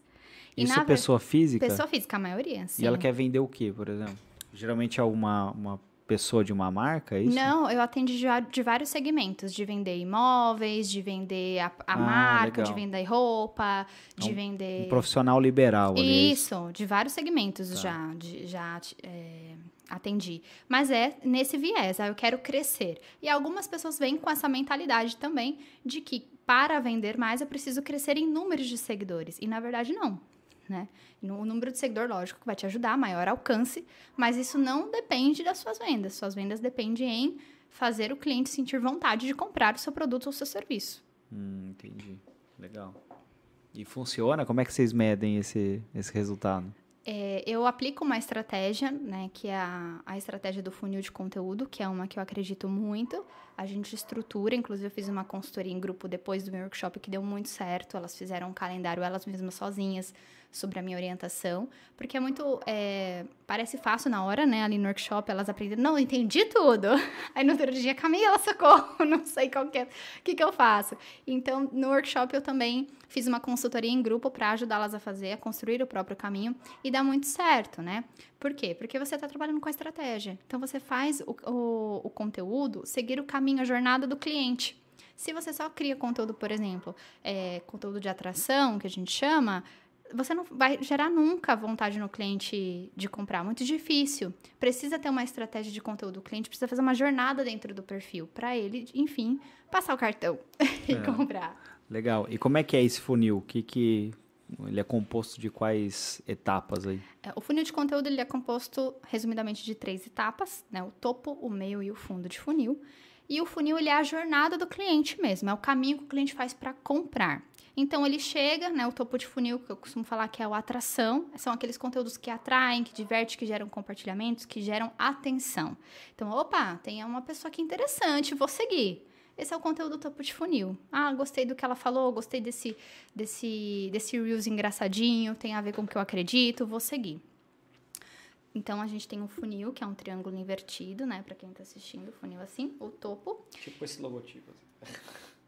A: E Isso pessoa física?
B: Pessoa física, a maioria, sim.
A: E ela quer vender o quê, por exemplo? Geralmente é uma, uma pessoa de uma marca, é isso?
B: Não, eu atendo de, de vários segmentos, de vender imóveis, de vender a, a ah, marca, legal. de vender roupa, de
A: um,
B: vender...
A: Um profissional liberal. Ali,
B: é isso, de vários segmentos tá. já, de, já é, atendi. Mas é nesse viés, eu quero crescer. E algumas pessoas vêm com essa mentalidade também de que para vender mais eu preciso crescer em números de seguidores. E na verdade não. Né? O número de seguidor, lógico, vai te ajudar, maior alcance, mas isso não depende das suas vendas. Suas vendas dependem em fazer o cliente sentir vontade de comprar o seu produto ou o seu serviço.
A: Hum, entendi. Legal. E funciona? Como é que vocês medem esse, esse resultado?
B: É, eu aplico uma estratégia, né, que é a, a estratégia do funil de conteúdo, que é uma que eu acredito muito. A gente estrutura, inclusive eu fiz uma consultoria em grupo depois do meu workshop que deu muito certo. Elas fizeram um calendário elas mesmas sozinhas sobre a minha orientação, porque é muito. É, parece fácil na hora, né? Ali no workshop, elas aprendem, não, entendi tudo. [laughs] Aí no outro dia, Camila, socorro, [laughs] não sei qual que é, o que, que eu faço. Então, no workshop, eu também fiz uma consultoria em grupo para ajudá-las a fazer, a construir o próprio caminho e dá muito certo, né? Por quê? Porque você está trabalhando com a estratégia. Então, você faz o, o, o conteúdo seguir o caminho, a jornada do cliente. Se você só cria conteúdo, por exemplo, é, conteúdo de atração, que a gente chama, você não vai gerar nunca vontade no cliente de comprar. Muito difícil. Precisa ter uma estratégia de conteúdo. O cliente precisa fazer uma jornada dentro do perfil para ele, enfim, passar o cartão [laughs] e é. comprar.
A: Legal. E como é que é esse funil? O que que ele é composto de quais etapas aí?
B: É, o funil de conteúdo ele é composto resumidamente de três etapas, né? O topo, o meio e o fundo de funil. E o funil ele é a jornada do cliente mesmo, é o caminho que o cliente faz para comprar. Então ele chega, né, o topo de funil, que eu costumo falar que é a atração, são aqueles conteúdos que atraem, que divertem, que geram compartilhamentos, que geram atenção. Então, opa, tem uma pessoa aqui interessante, vou seguir. Esse é o conteúdo do topo de funil. Ah, gostei do que ela falou, gostei desse desse desse reels engraçadinho, tem a ver com o que eu acredito, vou seguir. Então a gente tem um funil, que é um triângulo invertido, né, para quem está assistindo, funil assim, o topo.
A: Tipo esse logotipo. Assim.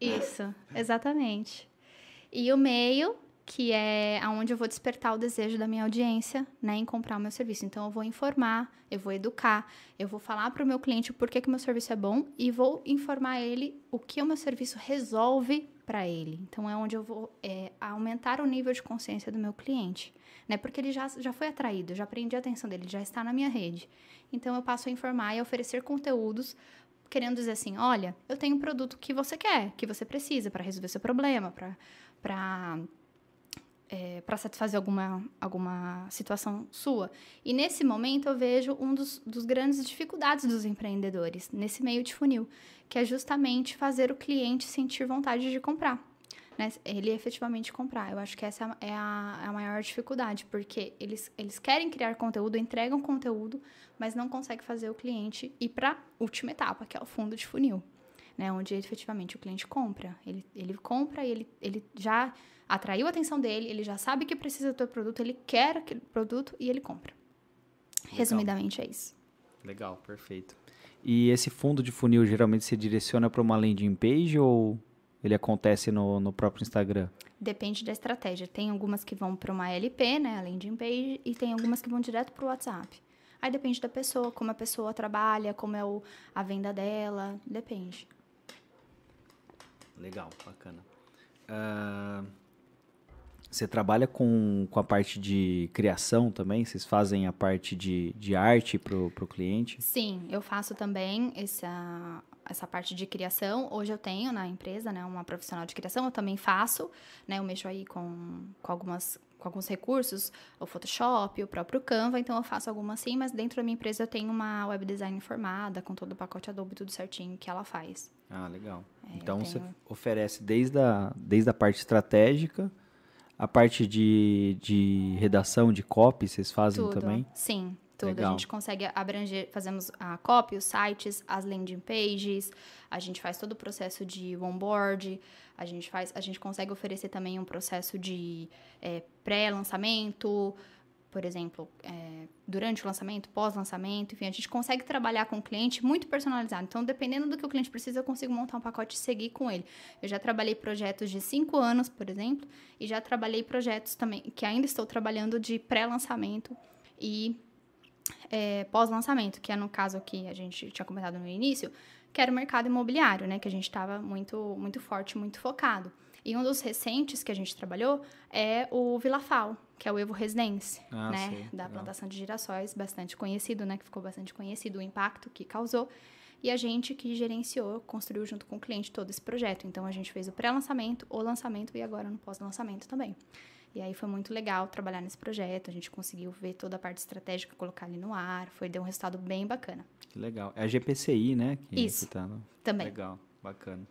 A: [laughs]
B: Isso, exatamente. E o meio, que é aonde eu vou despertar o desejo da minha audiência, né, em comprar o meu serviço. Então eu vou informar, eu vou educar, eu vou falar para o meu cliente o porquê que o meu serviço é bom e vou informar ele o que o meu serviço resolve para ele. Então é onde eu vou é, aumentar o nível de consciência do meu cliente, né? Porque ele já, já foi atraído, já prendi a atenção dele, já está na minha rede. Então eu passo a informar e a oferecer conteúdos querendo dizer assim, olha, eu tenho um produto que você quer, que você precisa para resolver seu problema, para para é, para satisfazer alguma, alguma situação sua. E nesse momento eu vejo um dos, dos grandes dificuldades dos empreendedores, nesse meio de funil, que é justamente fazer o cliente sentir vontade de comprar. Né? Ele efetivamente comprar. Eu acho que essa é a, é a maior dificuldade, porque eles, eles querem criar conteúdo, entregam conteúdo, mas não conseguem fazer o cliente ir para a última etapa, que é o fundo de funil né, onde efetivamente o cliente compra. Ele, ele compra e ele, ele já atraiu a atenção dele, ele já sabe que precisa do teu produto, ele quer aquele produto e ele compra. Legal. Resumidamente é isso.
A: Legal, perfeito. E esse fundo de funil geralmente se direciona para uma landing page ou ele acontece no, no próprio Instagram?
B: Depende da estratégia. Tem algumas que vão para uma LP, né, a landing page, e tem algumas que vão direto para o WhatsApp. Aí depende da pessoa, como a pessoa trabalha, como é o, a venda dela, depende.
A: Legal, bacana. Uh, você trabalha com, com a parte de criação também? Vocês fazem a parte de, de arte para o cliente?
B: Sim, eu faço também essa, essa parte de criação. Hoje eu tenho na empresa né, uma profissional de criação, eu também faço. Né, eu mexo aí com, com algumas com alguns recursos, o Photoshop, o próprio Canva, então eu faço algumas sim, mas dentro da minha empresa eu tenho uma web design formada, com todo o pacote Adobe, tudo certinho que ela faz.
A: Ah, legal. É, então tenho... você oferece desde a, desde a parte estratégica, a parte de, de redação, de copy, vocês fazem
B: tudo.
A: também?
B: Sim, tudo. Legal. A gente consegue abranger, fazemos a copy, os sites, as landing pages, a gente faz todo o processo de onboard, a gente faz, a gente consegue oferecer também um processo de é, pré-lançamento, por exemplo, é, durante o lançamento, pós-lançamento, enfim, a gente consegue trabalhar com o cliente muito personalizado. Então, dependendo do que o cliente precisa, eu consigo montar um pacote e seguir com ele. Eu já trabalhei projetos de cinco anos, por exemplo, e já trabalhei projetos também que ainda estou trabalhando de pré-lançamento e é, pós-lançamento, que é no caso que a gente tinha comentado no início, que era o mercado imobiliário, né? Que a gente estava muito, muito forte, muito focado. E um dos recentes que a gente trabalhou é o Vilafal, que é o Evo Residence, ah, né? Sei, da legal. plantação de girassóis, bastante conhecido, né? Que ficou bastante conhecido o impacto que causou. E a gente que gerenciou, construiu junto com o cliente todo esse projeto. Então, a gente fez o pré-lançamento, o lançamento e agora no pós-lançamento também. E aí foi muito legal trabalhar nesse projeto. A gente conseguiu ver toda a parte estratégica, colocar ali no ar. Foi deu um resultado bem bacana.
A: Que legal. É a GPCI, né? Que,
B: Isso.
A: Tá no...
B: Também.
A: Legal, bacana.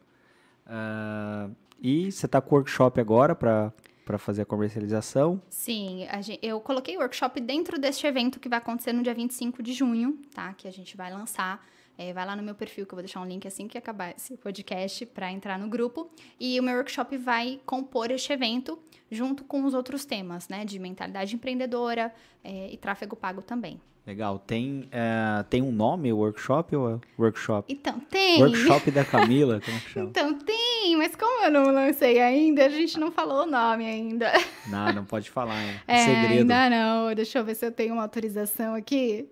A: Ah, e você está com workshop agora para fazer a comercialização?
B: Sim, a gen- eu coloquei o workshop dentro deste evento que vai acontecer no dia 25 de junho, tá? Que a gente vai lançar. É, vai lá no meu perfil, que eu vou deixar um link assim que acabar esse podcast para entrar no grupo. E o meu workshop vai compor este evento junto com os outros temas, né? De mentalidade empreendedora é, e tráfego pago também.
A: Legal. Tem, eh, tem um nome o workshop ou é workshop?
B: Então, tem!
A: Workshop da [laughs] Camila, como que chama?
B: Então, tem! Mas como eu não lancei ainda, a gente não falou o nome ainda.
A: Não, não pode falar, hein? [laughs]
B: É,
A: Segredo.
B: ainda não. Deixa eu ver se eu tenho uma autorização aqui.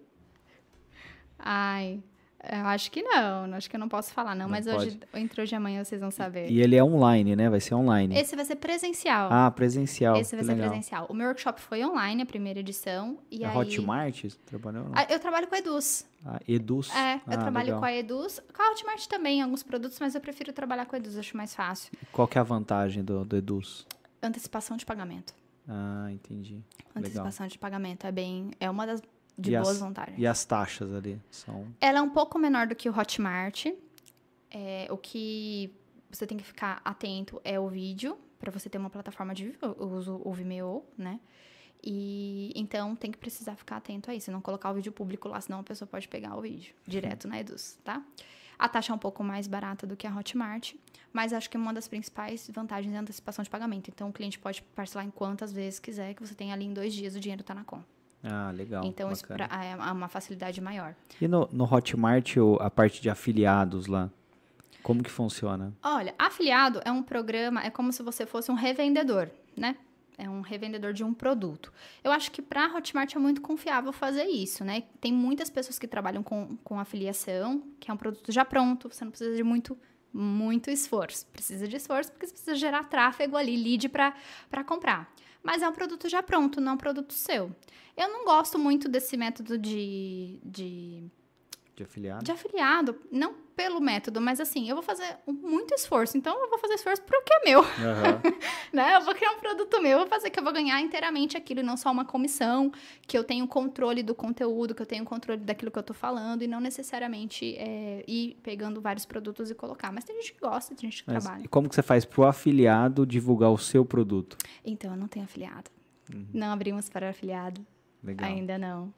B: Ai, eu acho que não. Acho que eu não posso falar, não.
A: Não
B: mas hoje, entre hoje e amanhã, vocês vão saber.
A: E ele é online, né? Vai ser online.
B: Esse vai ser presencial.
A: Ah, presencial.
B: Esse vai
A: que
B: ser
A: legal.
B: presencial. O meu workshop foi online, a primeira edição. E
A: É
B: aí...
A: Hotmart? Trabalhou?
B: Ah, Eu trabalho com a Eduz.
A: Ah, Eduz.
B: É, eu
A: Ah,
B: trabalho
A: legal.
B: com a Eduz. Com a Hotmart também, alguns produtos, mas eu prefiro trabalhar com a Eduz, acho mais fácil.
A: Qual que é a vantagem do, do Eduz?
B: Antecipação de pagamento.
A: Ah, entendi. Legal.
B: Antecipação de pagamento é bem. É uma das de boas
A: as-
B: vantagens.
A: E as taxas ali? São...
B: Ela é um pouco menor do que o Hotmart. É, o que você tem que ficar atento é o vídeo, para você ter uma plataforma de. Eu uso o Vimeo, né? E então tem que precisar ficar atento a isso, não colocar o vídeo público lá, senão a pessoa pode pegar o vídeo direto na Eduz, tá? A taxa é um pouco mais barata do que a Hotmart, mas acho que uma das principais vantagens é a antecipação de pagamento. Então o cliente pode parcelar em quantas vezes quiser, que você tem ali em dois dias o dinheiro tá na conta.
A: Ah, legal.
B: então isso
A: bacana.
B: pra- é uma facilidade maior.
A: E no, no Hotmart, a parte de afiliados lá, como que funciona?
B: Olha, afiliado é um programa, é como se você fosse um revendedor, né? É um revendedor de um produto. Eu acho que para Hotmart é muito confiável fazer isso, né? Tem muitas pessoas que trabalham com, com afiliação, que é um produto já pronto, você não precisa de muito, muito esforço. Precisa de esforço porque você precisa gerar tráfego ali, lead para comprar. Mas é um produto já pronto, não é um produto seu. Eu não gosto muito desse método de, de
A: De afiliado?
B: de afiliado, não pelo método, mas assim, eu vou fazer muito esforço, então eu vou fazer esforço para o que é meu,
A: Aham. [laughs]
B: né? Eu vou criar um produto meu, eu vou fazer que eu vou ganhar inteiramente aquilo e não só uma comissão, que eu tenho controle do conteúdo, que eu tenho controle daquilo que eu tô falando e não necessariamente é, ir pegando vários produtos e colocar. Mas tem gente que gosta, tem gente que
A: Mas
B: trabalha.
A: e como que você faz pro afiliado divulgar o seu produto?
B: Então, eu não tenho afiliado. Não abrimos para afiliado.
A: Legal.
B: Ainda não.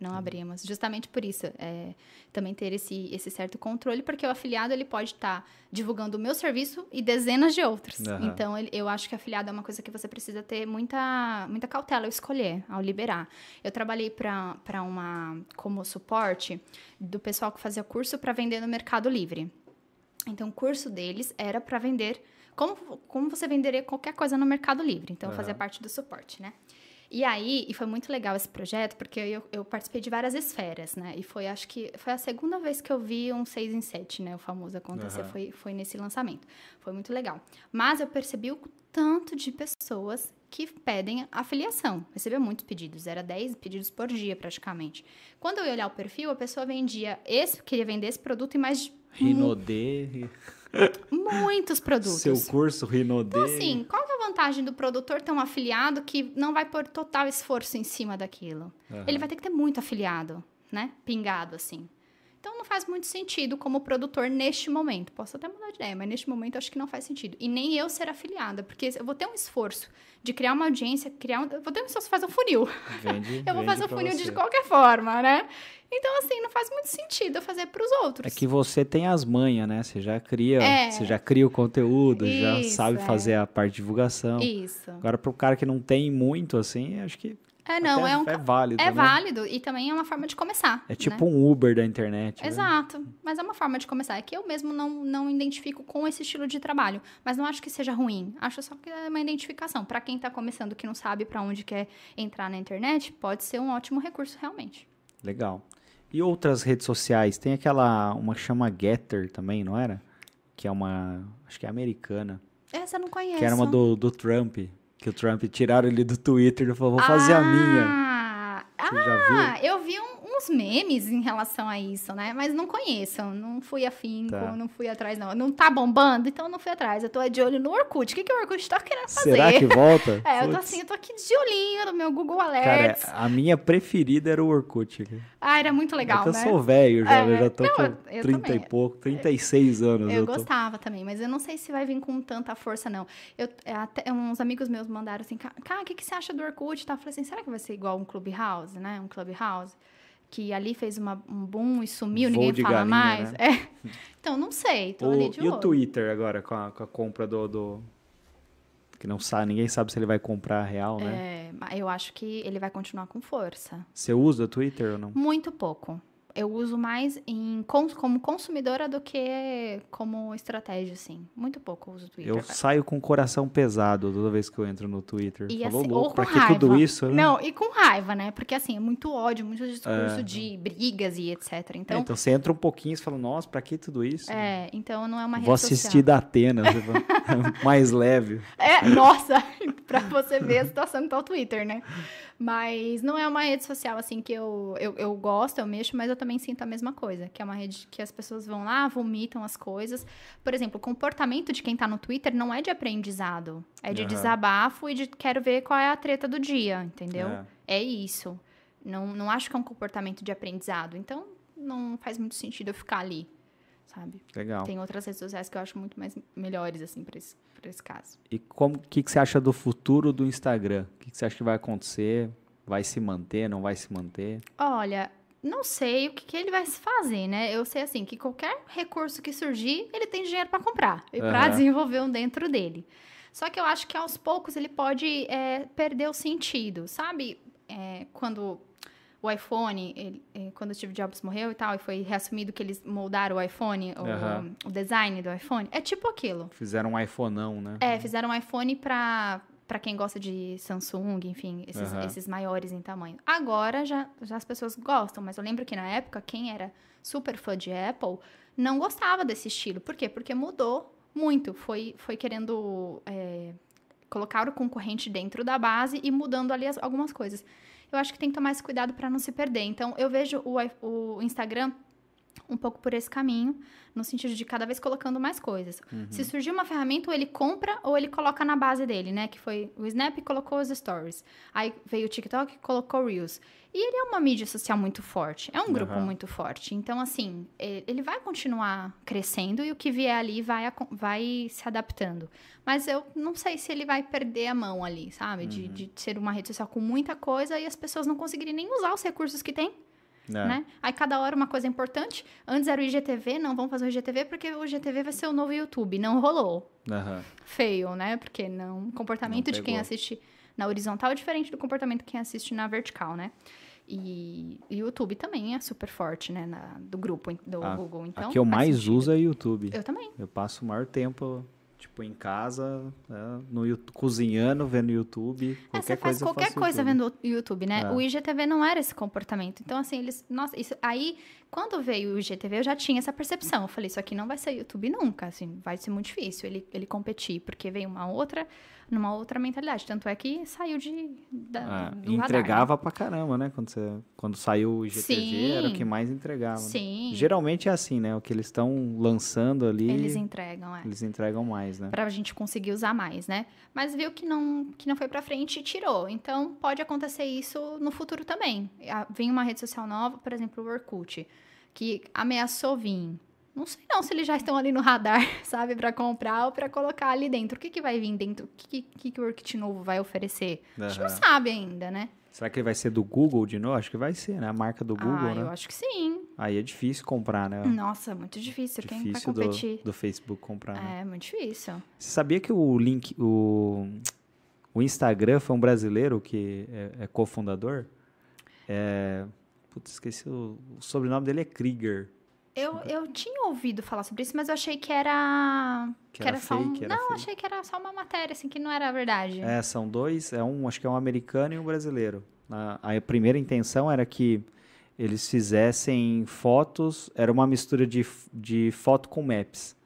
B: Não abrimos. Justamente por isso, é, também ter esse, esse certo controle, porque o afiliado ele pode estar divulgando o meu serviço e dezenas de outros.
A: Aham.
B: Então, ele- eu acho que afiliado é uma coisa que você precisa ter muita, muita cautela ao escolher, ao liberar. Eu trabalhei para uma como suporte do pessoal que fazia curso para vender no Mercado Livre. Então, o curso deles era para vender como, como você venderia qualquer coisa no Mercado Livre. Então, eu fazia parte do suporte, né? E aí, e foi muito legal esse projeto, porque eu, eu participei de várias esferas, né? E foi, acho que, foi a segunda vez que eu vi um 6 em 7, né? O famoso acontecer,
A: Aham.
B: foi, foi nesse lançamento. Foi muito legal. Mas eu percebi o tanto de pessoas que pedem afiliação. Recebia muitos pedidos, era 10 pedidos por dia, praticamente. Quando eu ia olhar o perfil, a pessoa vendia esse, queria vender esse produto e mais
A: Rinodê,
B: muitos produtos.
A: seu curso Rinodê.
B: Então, assim, qual é a vantagem do produtor ter um afiliado que não vai pôr total esforço em cima daquilo?
A: Aham.
B: Ele vai ter que ter muito afiliado, né? Pingado, assim. Então, não faz muito sentido como produtor neste momento. Posso até mudar de ideia, mas neste momento acho que não faz sentido. E nem eu ser afiliada, porque eu vou ter um esforço de criar uma audiência, criar um... Vou ter um esforço de fazer um funil.
A: Vende, [laughs]
B: Eu vou fazer o
A: pra
B: funil
A: você.
B: de qualquer forma, né? Então, assim, não faz muito sentido eu fazer para os outros.
A: É que você tem as manhas, né? Você já cria,
B: É.
A: você já cria o conteúdo, já
B: Isso,
A: sabe
B: é.
A: fazer a parte de divulgação.
B: Isso.
A: Agora, pro cara que não tem muito, assim, acho que
B: É, não,
A: até
B: é um...
A: é válido,
B: É
A: né?
B: válido e também é uma forma de começar.
A: É
B: né?
A: tipo um Uber da internet. né?
B: Exato, mas é uma forma de começar. É que eu mesmo não, não identifico com esse estilo de trabalho, mas não acho que seja ruim. Acho só que é uma identificação. Para quem tá começando que não sabe para onde quer entrar na internet, pode ser um ótimo recurso realmente.
A: Legal. E outras redes sociais? Tem aquela, uma que chama Getter também, não era? Que é uma, acho que é americana.
B: Essa eu não conheço.
A: Que era uma do, do Trump. Que o Trump tiraram ele do Twitter e falou, vou fazer a minha.
B: Ah,
A: Você já viu?
B: ah, eu vi um, uns memes em relação a isso, né? Mas não conheço, não fui afinco,
A: Tá.
B: não fui atrás, não. Não tá bombando, então não fui atrás. Eu tô de olho no Orkut. O que, que o Orkut tá querendo fazer?
A: Será que volta? [laughs]
B: É, eu tô assim, eu tô aqui de olhinho no meu Google
A: Cara,
B: Alerts.
A: a minha preferida era o Orkut. cara.
B: Ah, era muito
A: é
B: legal,
A: eu
B: né?
A: sou velho já,
B: É,
A: eu já tô
B: não,
A: com
B: eu
A: 30
B: também.
A: e pouco, 36 anos.
B: Eu
A: tô.
B: gostava também, mas eu não sei se vai vir com tanta força, não. Eu, é, até, uns amigos meus mandaram assim, cara, o que, que você acha do Orkut? tal? Eu falei assim, será que vai ser igual um Clubhouse, né? Um Clubhouse? Que ali fez uma- um boom e sumiu,
A: Voo
B: ninguém fala
A: galinha,
B: mais.
A: né?
B: É. Então, não sei, tô
A: O-
B: ali de
A: e o
B: olho.
A: Twitter agora, com a, com a compra do, do- Que não sabe, ninguém sabe se ele vai comprar real, né?
B: É, eu acho que ele vai continuar com força.
A: Você usa o Twitter ou não?
B: Muito pouco. Eu uso mais em, como consumidora do que como estratégia, assim. Muito pouco eu uso o Twitter.
A: Eu saio com o coração pesado toda vez que eu entro no Twitter.
B: E
A: Falou
B: assim,
A: louco,
B: ou
A: pra
B: com
A: que tudo
B: raiva.
A: isso? né?
B: Não, e com raiva, né? Porque assim, é muito ódio, muito discurso
A: É.
B: de brigas e etc.
A: É,
B: Então,
A: Então você entra um pouquinho e fala, nossa, pra que tudo isso?
B: é, então não é uma rede
A: Vou assistir
B: social.
A: da Atena, [laughs] [laughs] mais leve.
B: É, nossa, [laughs] pra você ver a situação que tá o Twitter, né? Mas não é uma rede social, assim, que eu, eu, eu gosto, eu mexo, mas eu também sinto a mesma coisa. Que é uma rede que as pessoas vão lá, vomitam as coisas. Por exemplo, o comportamento de quem tá no Twitter não é de aprendizado. É de
A: Aham.
B: desabafo e de quero ver qual é a treta do dia, entendeu?
A: É.
B: É isso. Não, não acho que é um comportamento de aprendizado. Então, não faz muito sentido eu ficar ali, sabe?
A: Legal.
B: Tem outras redes sociais que eu acho muito mais melhores, assim, pra esse, pra esse caso.
A: E como que, que você acha do futuro do Instagram? O que, que você acha que vai acontecer? Vai se manter, não vai se manter?
B: Olha, não sei o que, que ele vai se fazer, né? Eu sei, assim, que qualquer recurso que surgir, ele tem dinheiro para comprar e para
A: Aham.
B: desenvolver um dentro dele. Só que eu acho que aos poucos ele pode é, perder o sentido, sabe? É, quando o iPhone, ele- é, quando o Steve Jobs morreu e tal, e foi reassumido que eles moldaram o iPhone, o-
A: Aham.
B: o, design do iPhone, é tipo aquilo.
A: Fizeram um iPhoneão, né?
B: É, fizeram um iPhone pra, pra quem gosta de Samsung, enfim, esses,
A: Aham.
B: esses maiores em tamanho. Agora já, já as pessoas gostam, mas eu lembro que na época, quem era super fã de Apple não gostava desse estilo. Por quê? Porque mudou muito. Foi, foi querendo é, colocar o concorrente dentro da base e mudando ali as- algumas coisas. Eu acho que tem que tomar esse cuidado para não se perder. Então, eu vejo o, o Instagram um pouco por esse caminho, no sentido de cada vez colocando mais coisas. Se surgir uma ferramenta, ou ele compra ou ele coloca na base dele, né? Que foi o Snap colocou os stories. Aí veio o TikTok colocou Reels. E ele é uma mídia social muito forte, é um grupo
A: Aham.
B: muito forte. Então, assim, ele vai continuar crescendo e o que vier ali vai, vai se adaptando. Mas eu não sei se ele vai perder a mão ali, sabe? De, de ser uma rede social com muita coisa e as pessoas não conseguirem nem usar os recursos que tem
A: É.
B: né? Aí cada hora uma coisa importante. Antes era o IGTV, não vamos fazer o IGTV porque o IGTV vai ser o novo YouTube. Não rolou.
A: Aham.
B: Feio, né? Porque não. O comportamento
A: Não
B: de quem assiste na horizontal é diferente do comportamento de quem assiste na vertical, né? E o YouTube também é super forte, né? na- do grupo, do
A: Ah,
B: Google. Então,
A: a que eu mais
B: sentido.
A: uso é o YouTube.
B: Eu também.
A: Eu passo o maior tempo, tipo, em casa, né, no, cozinhando, vendo YouTube.
B: É,
A: Qualquer
B: você faz
A: coisa
B: qualquer coisa
A: YouTube.
B: vendo YouTube, né?
A: É.
B: O IGTV não era esse comportamento. Então, assim, eles. Nossa, isso, aí, quando veio o IGTV, eu já tinha essa percepção. Eu falei, isso aqui não vai ser YouTube nunca, assim, vai ser muito difícil ele, ele competir, porque veio uma outra, numa outra mentalidade. Tanto é que saiu de. Da,
A: Ah,
B: do radar,
A: entregava pra caramba, né? Quando, você, quando saiu o IGTV, era o
B: Sim.
A: que mais entregava.
B: né?
A: né?
B: Sim.
A: Geralmente é assim, né? O que eles estão lançando ali,
B: Eles
A: eles,
B: entregam, é.
A: entregam mais, né?
B: Pra gente conseguir usar mais, né? Mas viu que não, que não foi pra frente e tirou. Então, pode acontecer isso no futuro também. Vem uma rede social nova, por exemplo, o Orkut, que ameaçou vir. Não sei não se eles já estão ali no radar, [laughs] sabe, Pra comprar ou pra colocar ali dentro. O que, que vai vir dentro? O que, que, que o Orkut novo vai oferecer? A gente não sabe ainda, né?
A: Será que ele vai ser do Google de novo? Acho que vai ser, né? A marca do Google,
B: ah,
A: né?
B: eu acho que sim.
A: Aí é difícil comprar, né?
B: Nossa, muito difícil. Quem vai
A: difícil
B: competir?
A: do, do Facebook comprar. né?
B: É, muito difícil.
A: Você sabia que o link, o, o Instagram foi um brasileiro que é, é cofundador? É, putz, esqueci o, o sobrenome dele é Krieger.
B: Eu, eu tinha ouvido falar sobre isso, mas eu achei que era.
A: Que era
B: só um...
A: fake, era
B: Não,
A: fake.
B: achei que era só uma matéria, assim, que não era verdade.
A: É, são dois, é um, acho que é um americano e um brasileiro. A, a primeira intenção era que eles fizessem fotos, era uma mistura de, de foto com maps.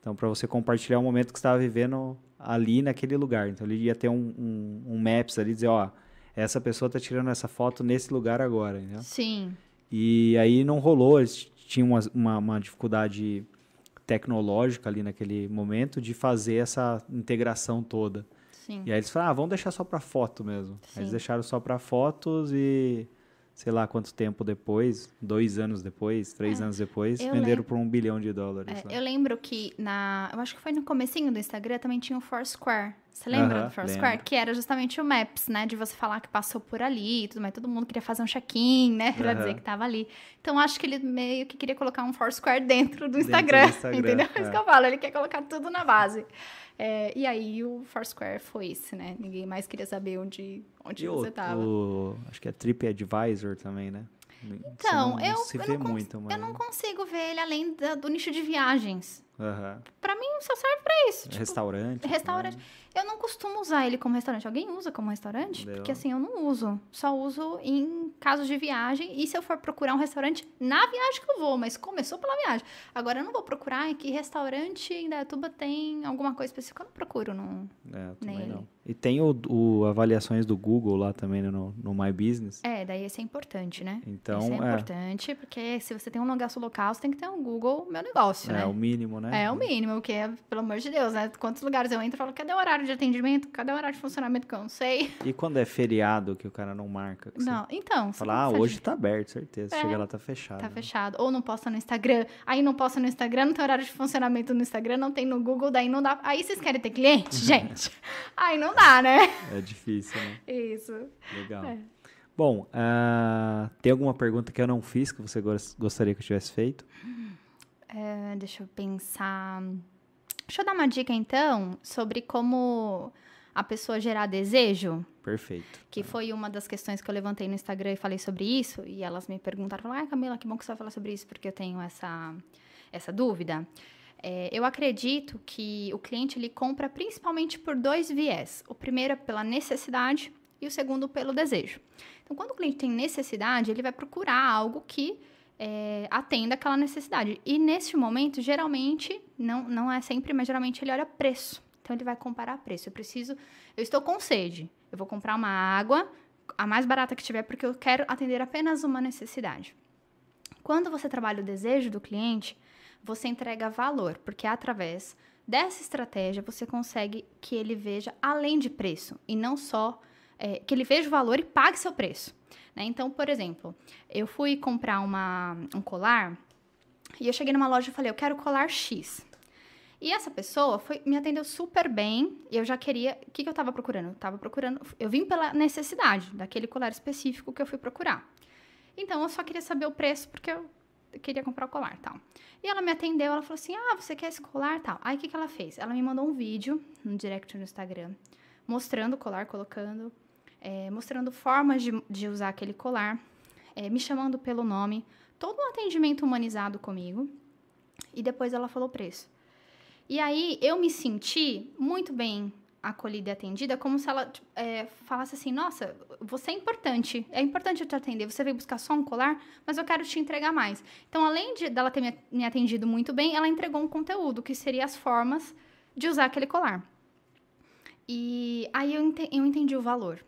A: Então, para você compartilhar o momento que você estava vivendo ali naquele lugar. Então, ele ia ter um, um, um maps ali, dizer, ó, essa pessoa está tirando essa foto nesse lugar agora, entendeu?
B: Sim.
A: E aí não rolou, eles tinham uma, uma, uma dificuldade tecnológica ali naquele momento de fazer essa integração toda.
B: Sim.
A: E aí eles falaram, ah, vamos deixar só para foto mesmo. Aí eles
B: Sim.
A: deixaram só para fotos e sei lá quanto tempo depois, dois anos depois, três anos depois,
B: É,
A: venderam
B: lembro-
A: por um bilhão de dólares.
B: É, eu lembro que na. Eu acho que foi no comecinho do Instagram também tinha o Foursquare. Você lembra
A: Aham,
B: do Foursquare?
A: lembro.
B: Que era justamente o Maps, né? De você falar que passou por ali e tudo mais. Todo mundo queria fazer um check-in, né? [laughs] Pra
A: Aham.
B: dizer que tava ali. Então acho que ele meio que queria colocar um Foursquare dentro do
A: Dentro do
B: Instagram. [laughs]
A: Instagram,
B: entendeu?
A: é.
B: Isso que eu falo. Ele quer colocar tudo na base. É, e aí o Foursquare foi isso, né? Ninguém mais queria saber onde, onde
A: E
B: você
A: o,
B: tava.
A: o- acho que é TripAdvisor também, né?
B: Então,
A: não,
B: eu, eu, não
A: muito, mas...
B: eu não consigo ver ele além da- do nicho de viagens.
A: Aham.
B: Pra mim, só serve pra isso. Tipo,
A: Restaurante.
B: Restaurante.
A: também.
B: Eu não costumo usar ele como restaurante. Alguém usa como restaurante? Porque assim, eu não uso. Só uso em casos de viagem. E se eu for procurar um restaurante na viagem que eu vou, mas começou pela viagem. Agora eu não vou procurar que restaurante em Dayatuba tem alguma coisa específica. Eu não procuro. Não.
A: É, eu
B: Nele.
A: não. E tem o, o avaliações do Google lá também né, no, no My Business.
B: É, daí esse é importante, né?
A: Então,
B: esse é,
A: é.
B: importante, porque se você tem um negócio local, você tem que ter um Google Meu Negócio,
A: É,
B: né?
A: o mínimo, né?
B: É o mínimo, que é, pelo amor de Deus, né? Quantos lugares eu entro e falo, cadê o horário de atendimento? Cadê o horário de funcionamento que eu não sei?
A: E quando é feriado que o cara não marca?
B: Não, então. você
A: Fala, ah, hoje tá aberto, certeza.
B: É.
A: Chega lá, tá fechado.
B: Tá
A: né?
B: fechado. Ou não posta no Instagram. Aí não posta no Instagram, não tem horário de funcionamento no Instagram, não tem no Google, daí não dá. Aí vocês querem ter cliente, [laughs] gente? Aí não dá, né?
A: É difícil, né?
B: Isso.
A: Legal.
B: É.
A: Bom, ah, tem alguma pergunta que eu não fiz que você gos- gostaria que eu tivesse feito?
B: É, deixa eu pensar. Deixa eu dar uma dica, então, sobre como a pessoa gerar desejo.
A: Perfeito.
B: Que foi uma das questões que eu levantei no Instagram e falei sobre isso. E elas me perguntaram, ai Camila, que bom que você vai falar sobre isso, porque eu tenho essa, essa dúvida. É, eu acredito que o cliente ele compra principalmente por dois viés. O primeiro é pela necessidade e o segundo pelo desejo. Então, quando o cliente tem necessidade, ele vai procurar algo que é, atenda aquela necessidade. E neste momento, geralmente, não, não é sempre, mas geralmente ele olha preço. Então, ele vai comparar preço. Eu preciso, eu estou com sede. Eu vou comprar uma água, a mais barata que tiver, porque eu quero atender apenas uma necessidade. Quando você trabalha o desejo do cliente, você entrega valor, porque através dessa estratégia você consegue que ele veja além de preço e não só é, que ele veja o valor e pague seu preço. né? Então, por exemplo, eu fui comprar uma, um colar e eu cheguei numa loja e falei, eu quero colar X. E essa pessoa foi, me atendeu super bem e eu já queria. O que, que eu tava procurando? Eu tava procurando. Eu vim pela necessidade daquele colar específico que eu fui procurar. Então eu só queria saber o preço porque eu queria comprar o colar tal. E ela me atendeu, ela falou assim: Ah, você quer esse colar tal? Aí o que, que ela fez? Ela me mandou um vídeo no direct no Instagram mostrando o colar, colocando, é, mostrando formas de, de usar aquele colar, é, me chamando pelo nome, todo um atendimento humanizado comigo. E depois ela falou o preço. E aí eu me senti muito bem acolhida e atendida, como se ela é, falasse assim: Nossa, você é importante, é importante eu te atender. Você veio buscar só um colar, mas eu quero te entregar mais. Então, além de dela ter me, atendido muito bem, ela entregou um conteúdo que seria as formas de usar aquele colar. E aí eu, ente- eu entendi o valor.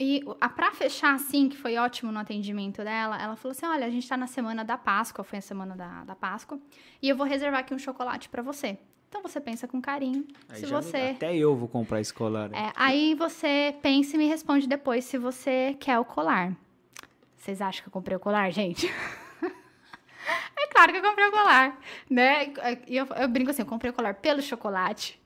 B: E a pra fechar, assim, que foi ótimo no atendimento dela, ela falou assim: olha, a gente tá na semana da Páscoa, foi a semana da, da Páscoa, e eu vou reservar aqui um chocolate pra você. Então você pensa com carinho.
A: Aí
B: se
A: já me-
B: você.
A: Até eu vou comprar esse colar. né?
B: É, aí você pensa e me responde depois se você quer o colar. Vocês acham que eu comprei o colar, gente? [laughs] é claro que eu comprei o colar, né? E eu, eu brinco assim, eu comprei o colar pelo chocolate,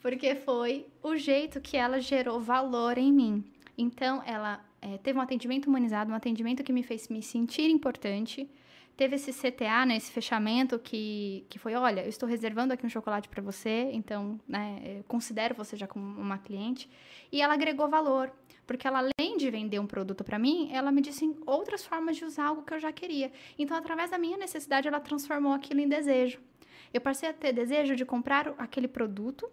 B: porque foi o jeito que ela gerou valor em mim. Então, ela é, teve um atendimento humanizado, um atendimento que me fez me sentir importante. Teve esse CTA, né, esse fechamento que, que foi, olha, eu estou reservando aqui um chocolate para você, então, né, eu considero você já como uma cliente. E ela agregou valor, porque ela, além de vender um produto para mim, ela me disse outras formas de usar algo que eu já queria. Então, através da minha necessidade, ela transformou aquilo em desejo. Eu passei a ter desejo de comprar aquele produto,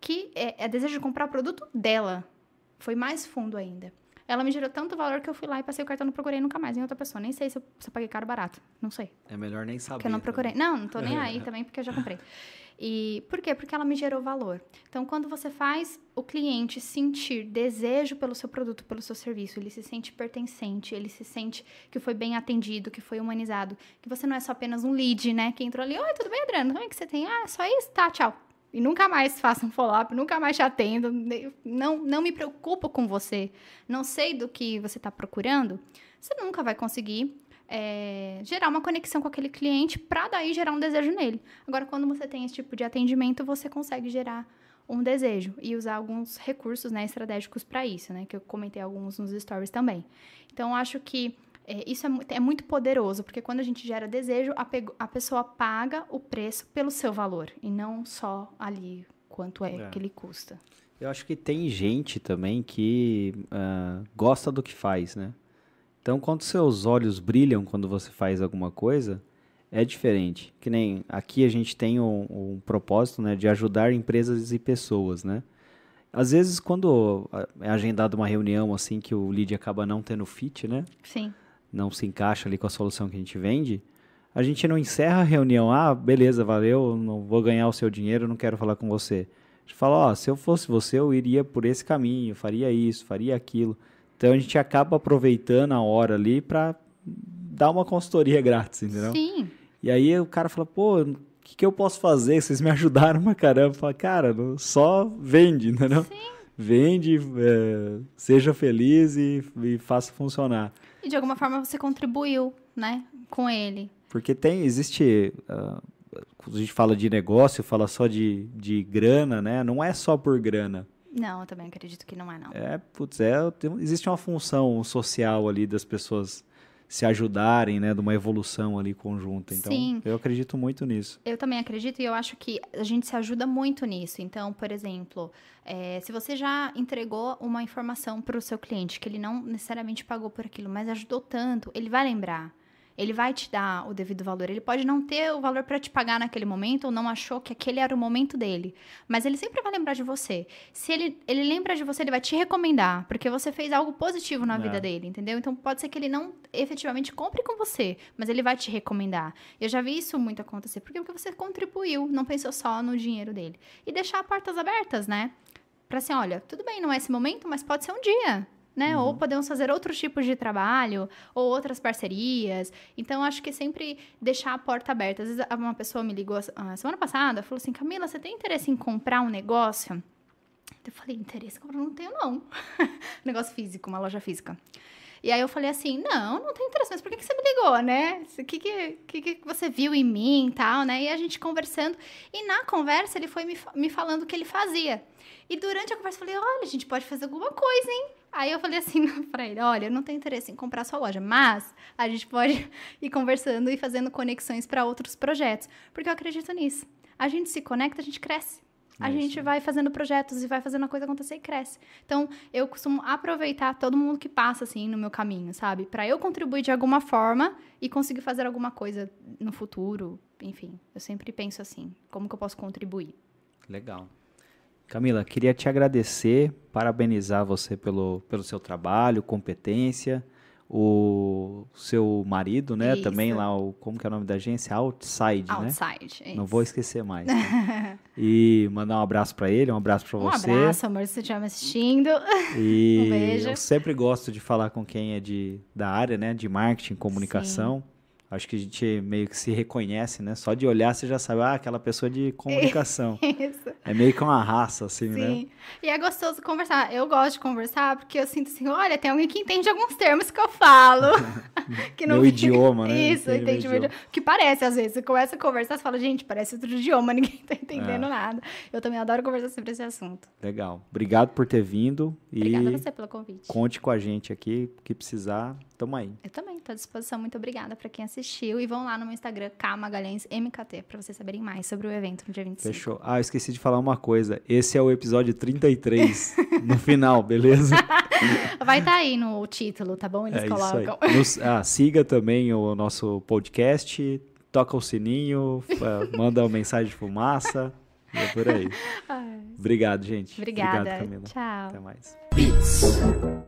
B: que é, é desejo de comprar o produto dela. Foi mais fundo ainda. ela me gerou tanto valor que eu fui lá e passei o cartão, não procurei nunca mais em outra pessoa. Nem sei se eu, se eu paguei caro ou barato. Não sei.
A: É melhor nem saber.
B: Porque eu não procurei.
A: também.
B: Não, não tô nem [laughs] aí também, porque eu já comprei. E por quê? Porque ela me gerou valor. Então, quando você faz o cliente sentir desejo pelo seu produto, pelo seu serviço, ele se sente pertencente, ele se sente que foi bem atendido, que foi humanizado, que você não é só apenas um lead, né? Que entrou ali, oi, tudo bem, Adriano? Como é que você tem? Ah, só isso? Tá, tchau. E nunca mais faço um follow-up, nunca mais te atendo, não, não me preocupo com você, não sei do que você está procurando, você nunca vai conseguir é, gerar uma conexão com aquele cliente para daí gerar um desejo nele. Agora, quando você tem esse tipo de atendimento, você consegue gerar um desejo e usar alguns recursos né, estratégicos para isso, né? Que eu comentei alguns nos stories também. Então, acho que é, isso é, é, muito poderoso, porque quando a gente gera desejo, a, a, pessoa paga o preço pelo seu valor e não só ali quanto é, é. que ele custa.
A: Eu acho que tem gente também que uh, gosta do que faz, né? Então, quando seus olhos brilham quando você faz alguma coisa, é diferente. Que nem aqui a gente tem um, um propósito né, de ajudar empresas e pessoas, né? Às vezes, quando é agendada uma reunião assim que o lead acaba não tendo fit, né?
B: Sim.
A: Não se encaixa ali com a solução que a gente vende, a gente não encerra a reunião. Ah, beleza, valeu, não vou ganhar o seu dinheiro, não quero falar com você. A gente fala, ó, oh, se eu fosse você, eu iria por esse caminho, faria isso, faria aquilo. Então a gente acaba aproveitando a hora ali para dar uma consultoria [laughs] grátis, entendeu?
B: Sim.
A: E aí o cara fala, pô, o que, que eu posso fazer? Vocês me [laughs] ajudaram pra caramba. Fala, cara, só vende, entendeu?
B: Sim.
A: Vende, é, seja feliz e, e faça funcionar.
B: E de alguma forma você contribuiu, né, com ele.
A: Porque tem, existe, uh, quando a gente fala de negócio, fala só de, de grana, né? Não é só por grana.
B: Não, eu também acredito que não é, não.
A: É, putz, é, tem, existe uma função social ali das pessoas se ajudarem, né, de uma evolução ali conjunta. Então, Sim. eu acredito muito nisso.
B: Eu também acredito e eu acho que a gente se ajuda muito nisso. Então, por exemplo, é, se você já entregou uma informação para o seu cliente que ele não necessariamente pagou por aquilo, mas ajudou tanto, ele vai lembrar ele vai te dar o devido valor. Ele pode não ter o valor para te pagar naquele momento ou não achou que aquele era o momento dele, mas ele sempre vai lembrar de você. Se ele, ele lembra de você, ele vai te recomendar, porque você fez algo positivo na é. vida dele, entendeu? Então pode ser que ele não efetivamente compre com você, mas ele vai te recomendar. Eu já vi isso muito acontecer, porque porque você contribuiu, não pensou só no dinheiro dele. E deixar portas abertas, né? Para assim, olha, tudo bem, não é esse momento, mas pode ser um dia né? Uhum. Ou podemos fazer outros tipos de trabalho, ou outras parcerias. Então, acho que sempre deixar a porta aberta. Às vezes, uma pessoa me ligou a semana passada, falou assim, Camila, você tem interesse em comprar um negócio? Eu falei, interesse comprar? Não tenho, não. [laughs] negócio físico, uma loja física. E aí eu falei assim, não, não tem interesse, mas por que, que você me ligou, né? O que, que, que, que você viu em mim e tal, né? E a gente conversando. E na conversa ele foi me, me falando o que ele fazia. E durante a conversa eu falei, olha, a gente pode fazer alguma coisa, hein? Aí eu falei assim [laughs] pra ele: olha, eu não tenho interesse em comprar sua loja, mas a gente pode [laughs] ir conversando e fazendo conexões para outros projetos. Porque eu acredito nisso. A gente se conecta, a gente cresce. A gente vai fazendo projetos e vai fazendo a coisa acontecer e cresce. Então, eu costumo aproveitar todo mundo que passa, assim, no meu caminho, sabe? Para eu contribuir de alguma forma e conseguir fazer alguma coisa no futuro. Enfim, eu sempre penso assim: como que eu posso contribuir?
A: Legal. Camila, queria te agradecer, parabenizar você pelo, pelo seu trabalho, competência, o seu marido, né? Isso. Também lá, o, como que é o nome da agência? Outside,
B: Outside né? Outside,
A: Não vou esquecer mais. Né? [laughs] e mandar um abraço para ele, um abraço para você.
B: Um abraço, amor, se você estiver me assistindo.
A: E [laughs]
B: um beijo.
A: Eu sempre gosto de falar com quem é de, da área, né? De marketing, comunicação. Sim. Acho que a gente meio que se reconhece, né? Só de olhar você já sabe, ah, aquela pessoa de comunicação. [laughs] Isso. É meio que uma raça, assim,
B: Sim.
A: né?
B: Sim. E é gostoso conversar. Eu gosto de conversar porque eu sinto assim, olha, tem alguém que entende alguns termos que eu falo. [laughs] [laughs]
A: que não meu fica... idioma, né?
B: Isso, entende, entende meu idioma. Que parece, às vezes. Você começa a conversar, você fala, gente, parece outro idioma, ninguém tá entendendo é. nada. Eu também adoro conversar sobre esse assunto.
A: Legal. Obrigado por ter vindo.
B: Obrigada a você pelo convite.
A: Conte com a gente aqui, que precisar, tamo aí.
B: Eu também, tô à disposição. Muito obrigada para quem assistiu. E vão lá no meu Instagram, K Magalhães MKT, para vocês saberem mais sobre o evento no dia 25.
A: Fechou. Ah, eu esqueci de falar uma coisa. Esse é o episódio 33, [laughs] no final, beleza? [laughs]
B: Vai estar tá aí no título, tá bom? Eles é colocam.
A: Nos, ah, siga também o nosso podcast, toca o sininho, [laughs] manda uma mensagem de fumaça. E é por aí. Ai. Obrigado, gente.
B: Obrigada.
A: Obrigado, Camila.
B: Tchau.
A: Até mais.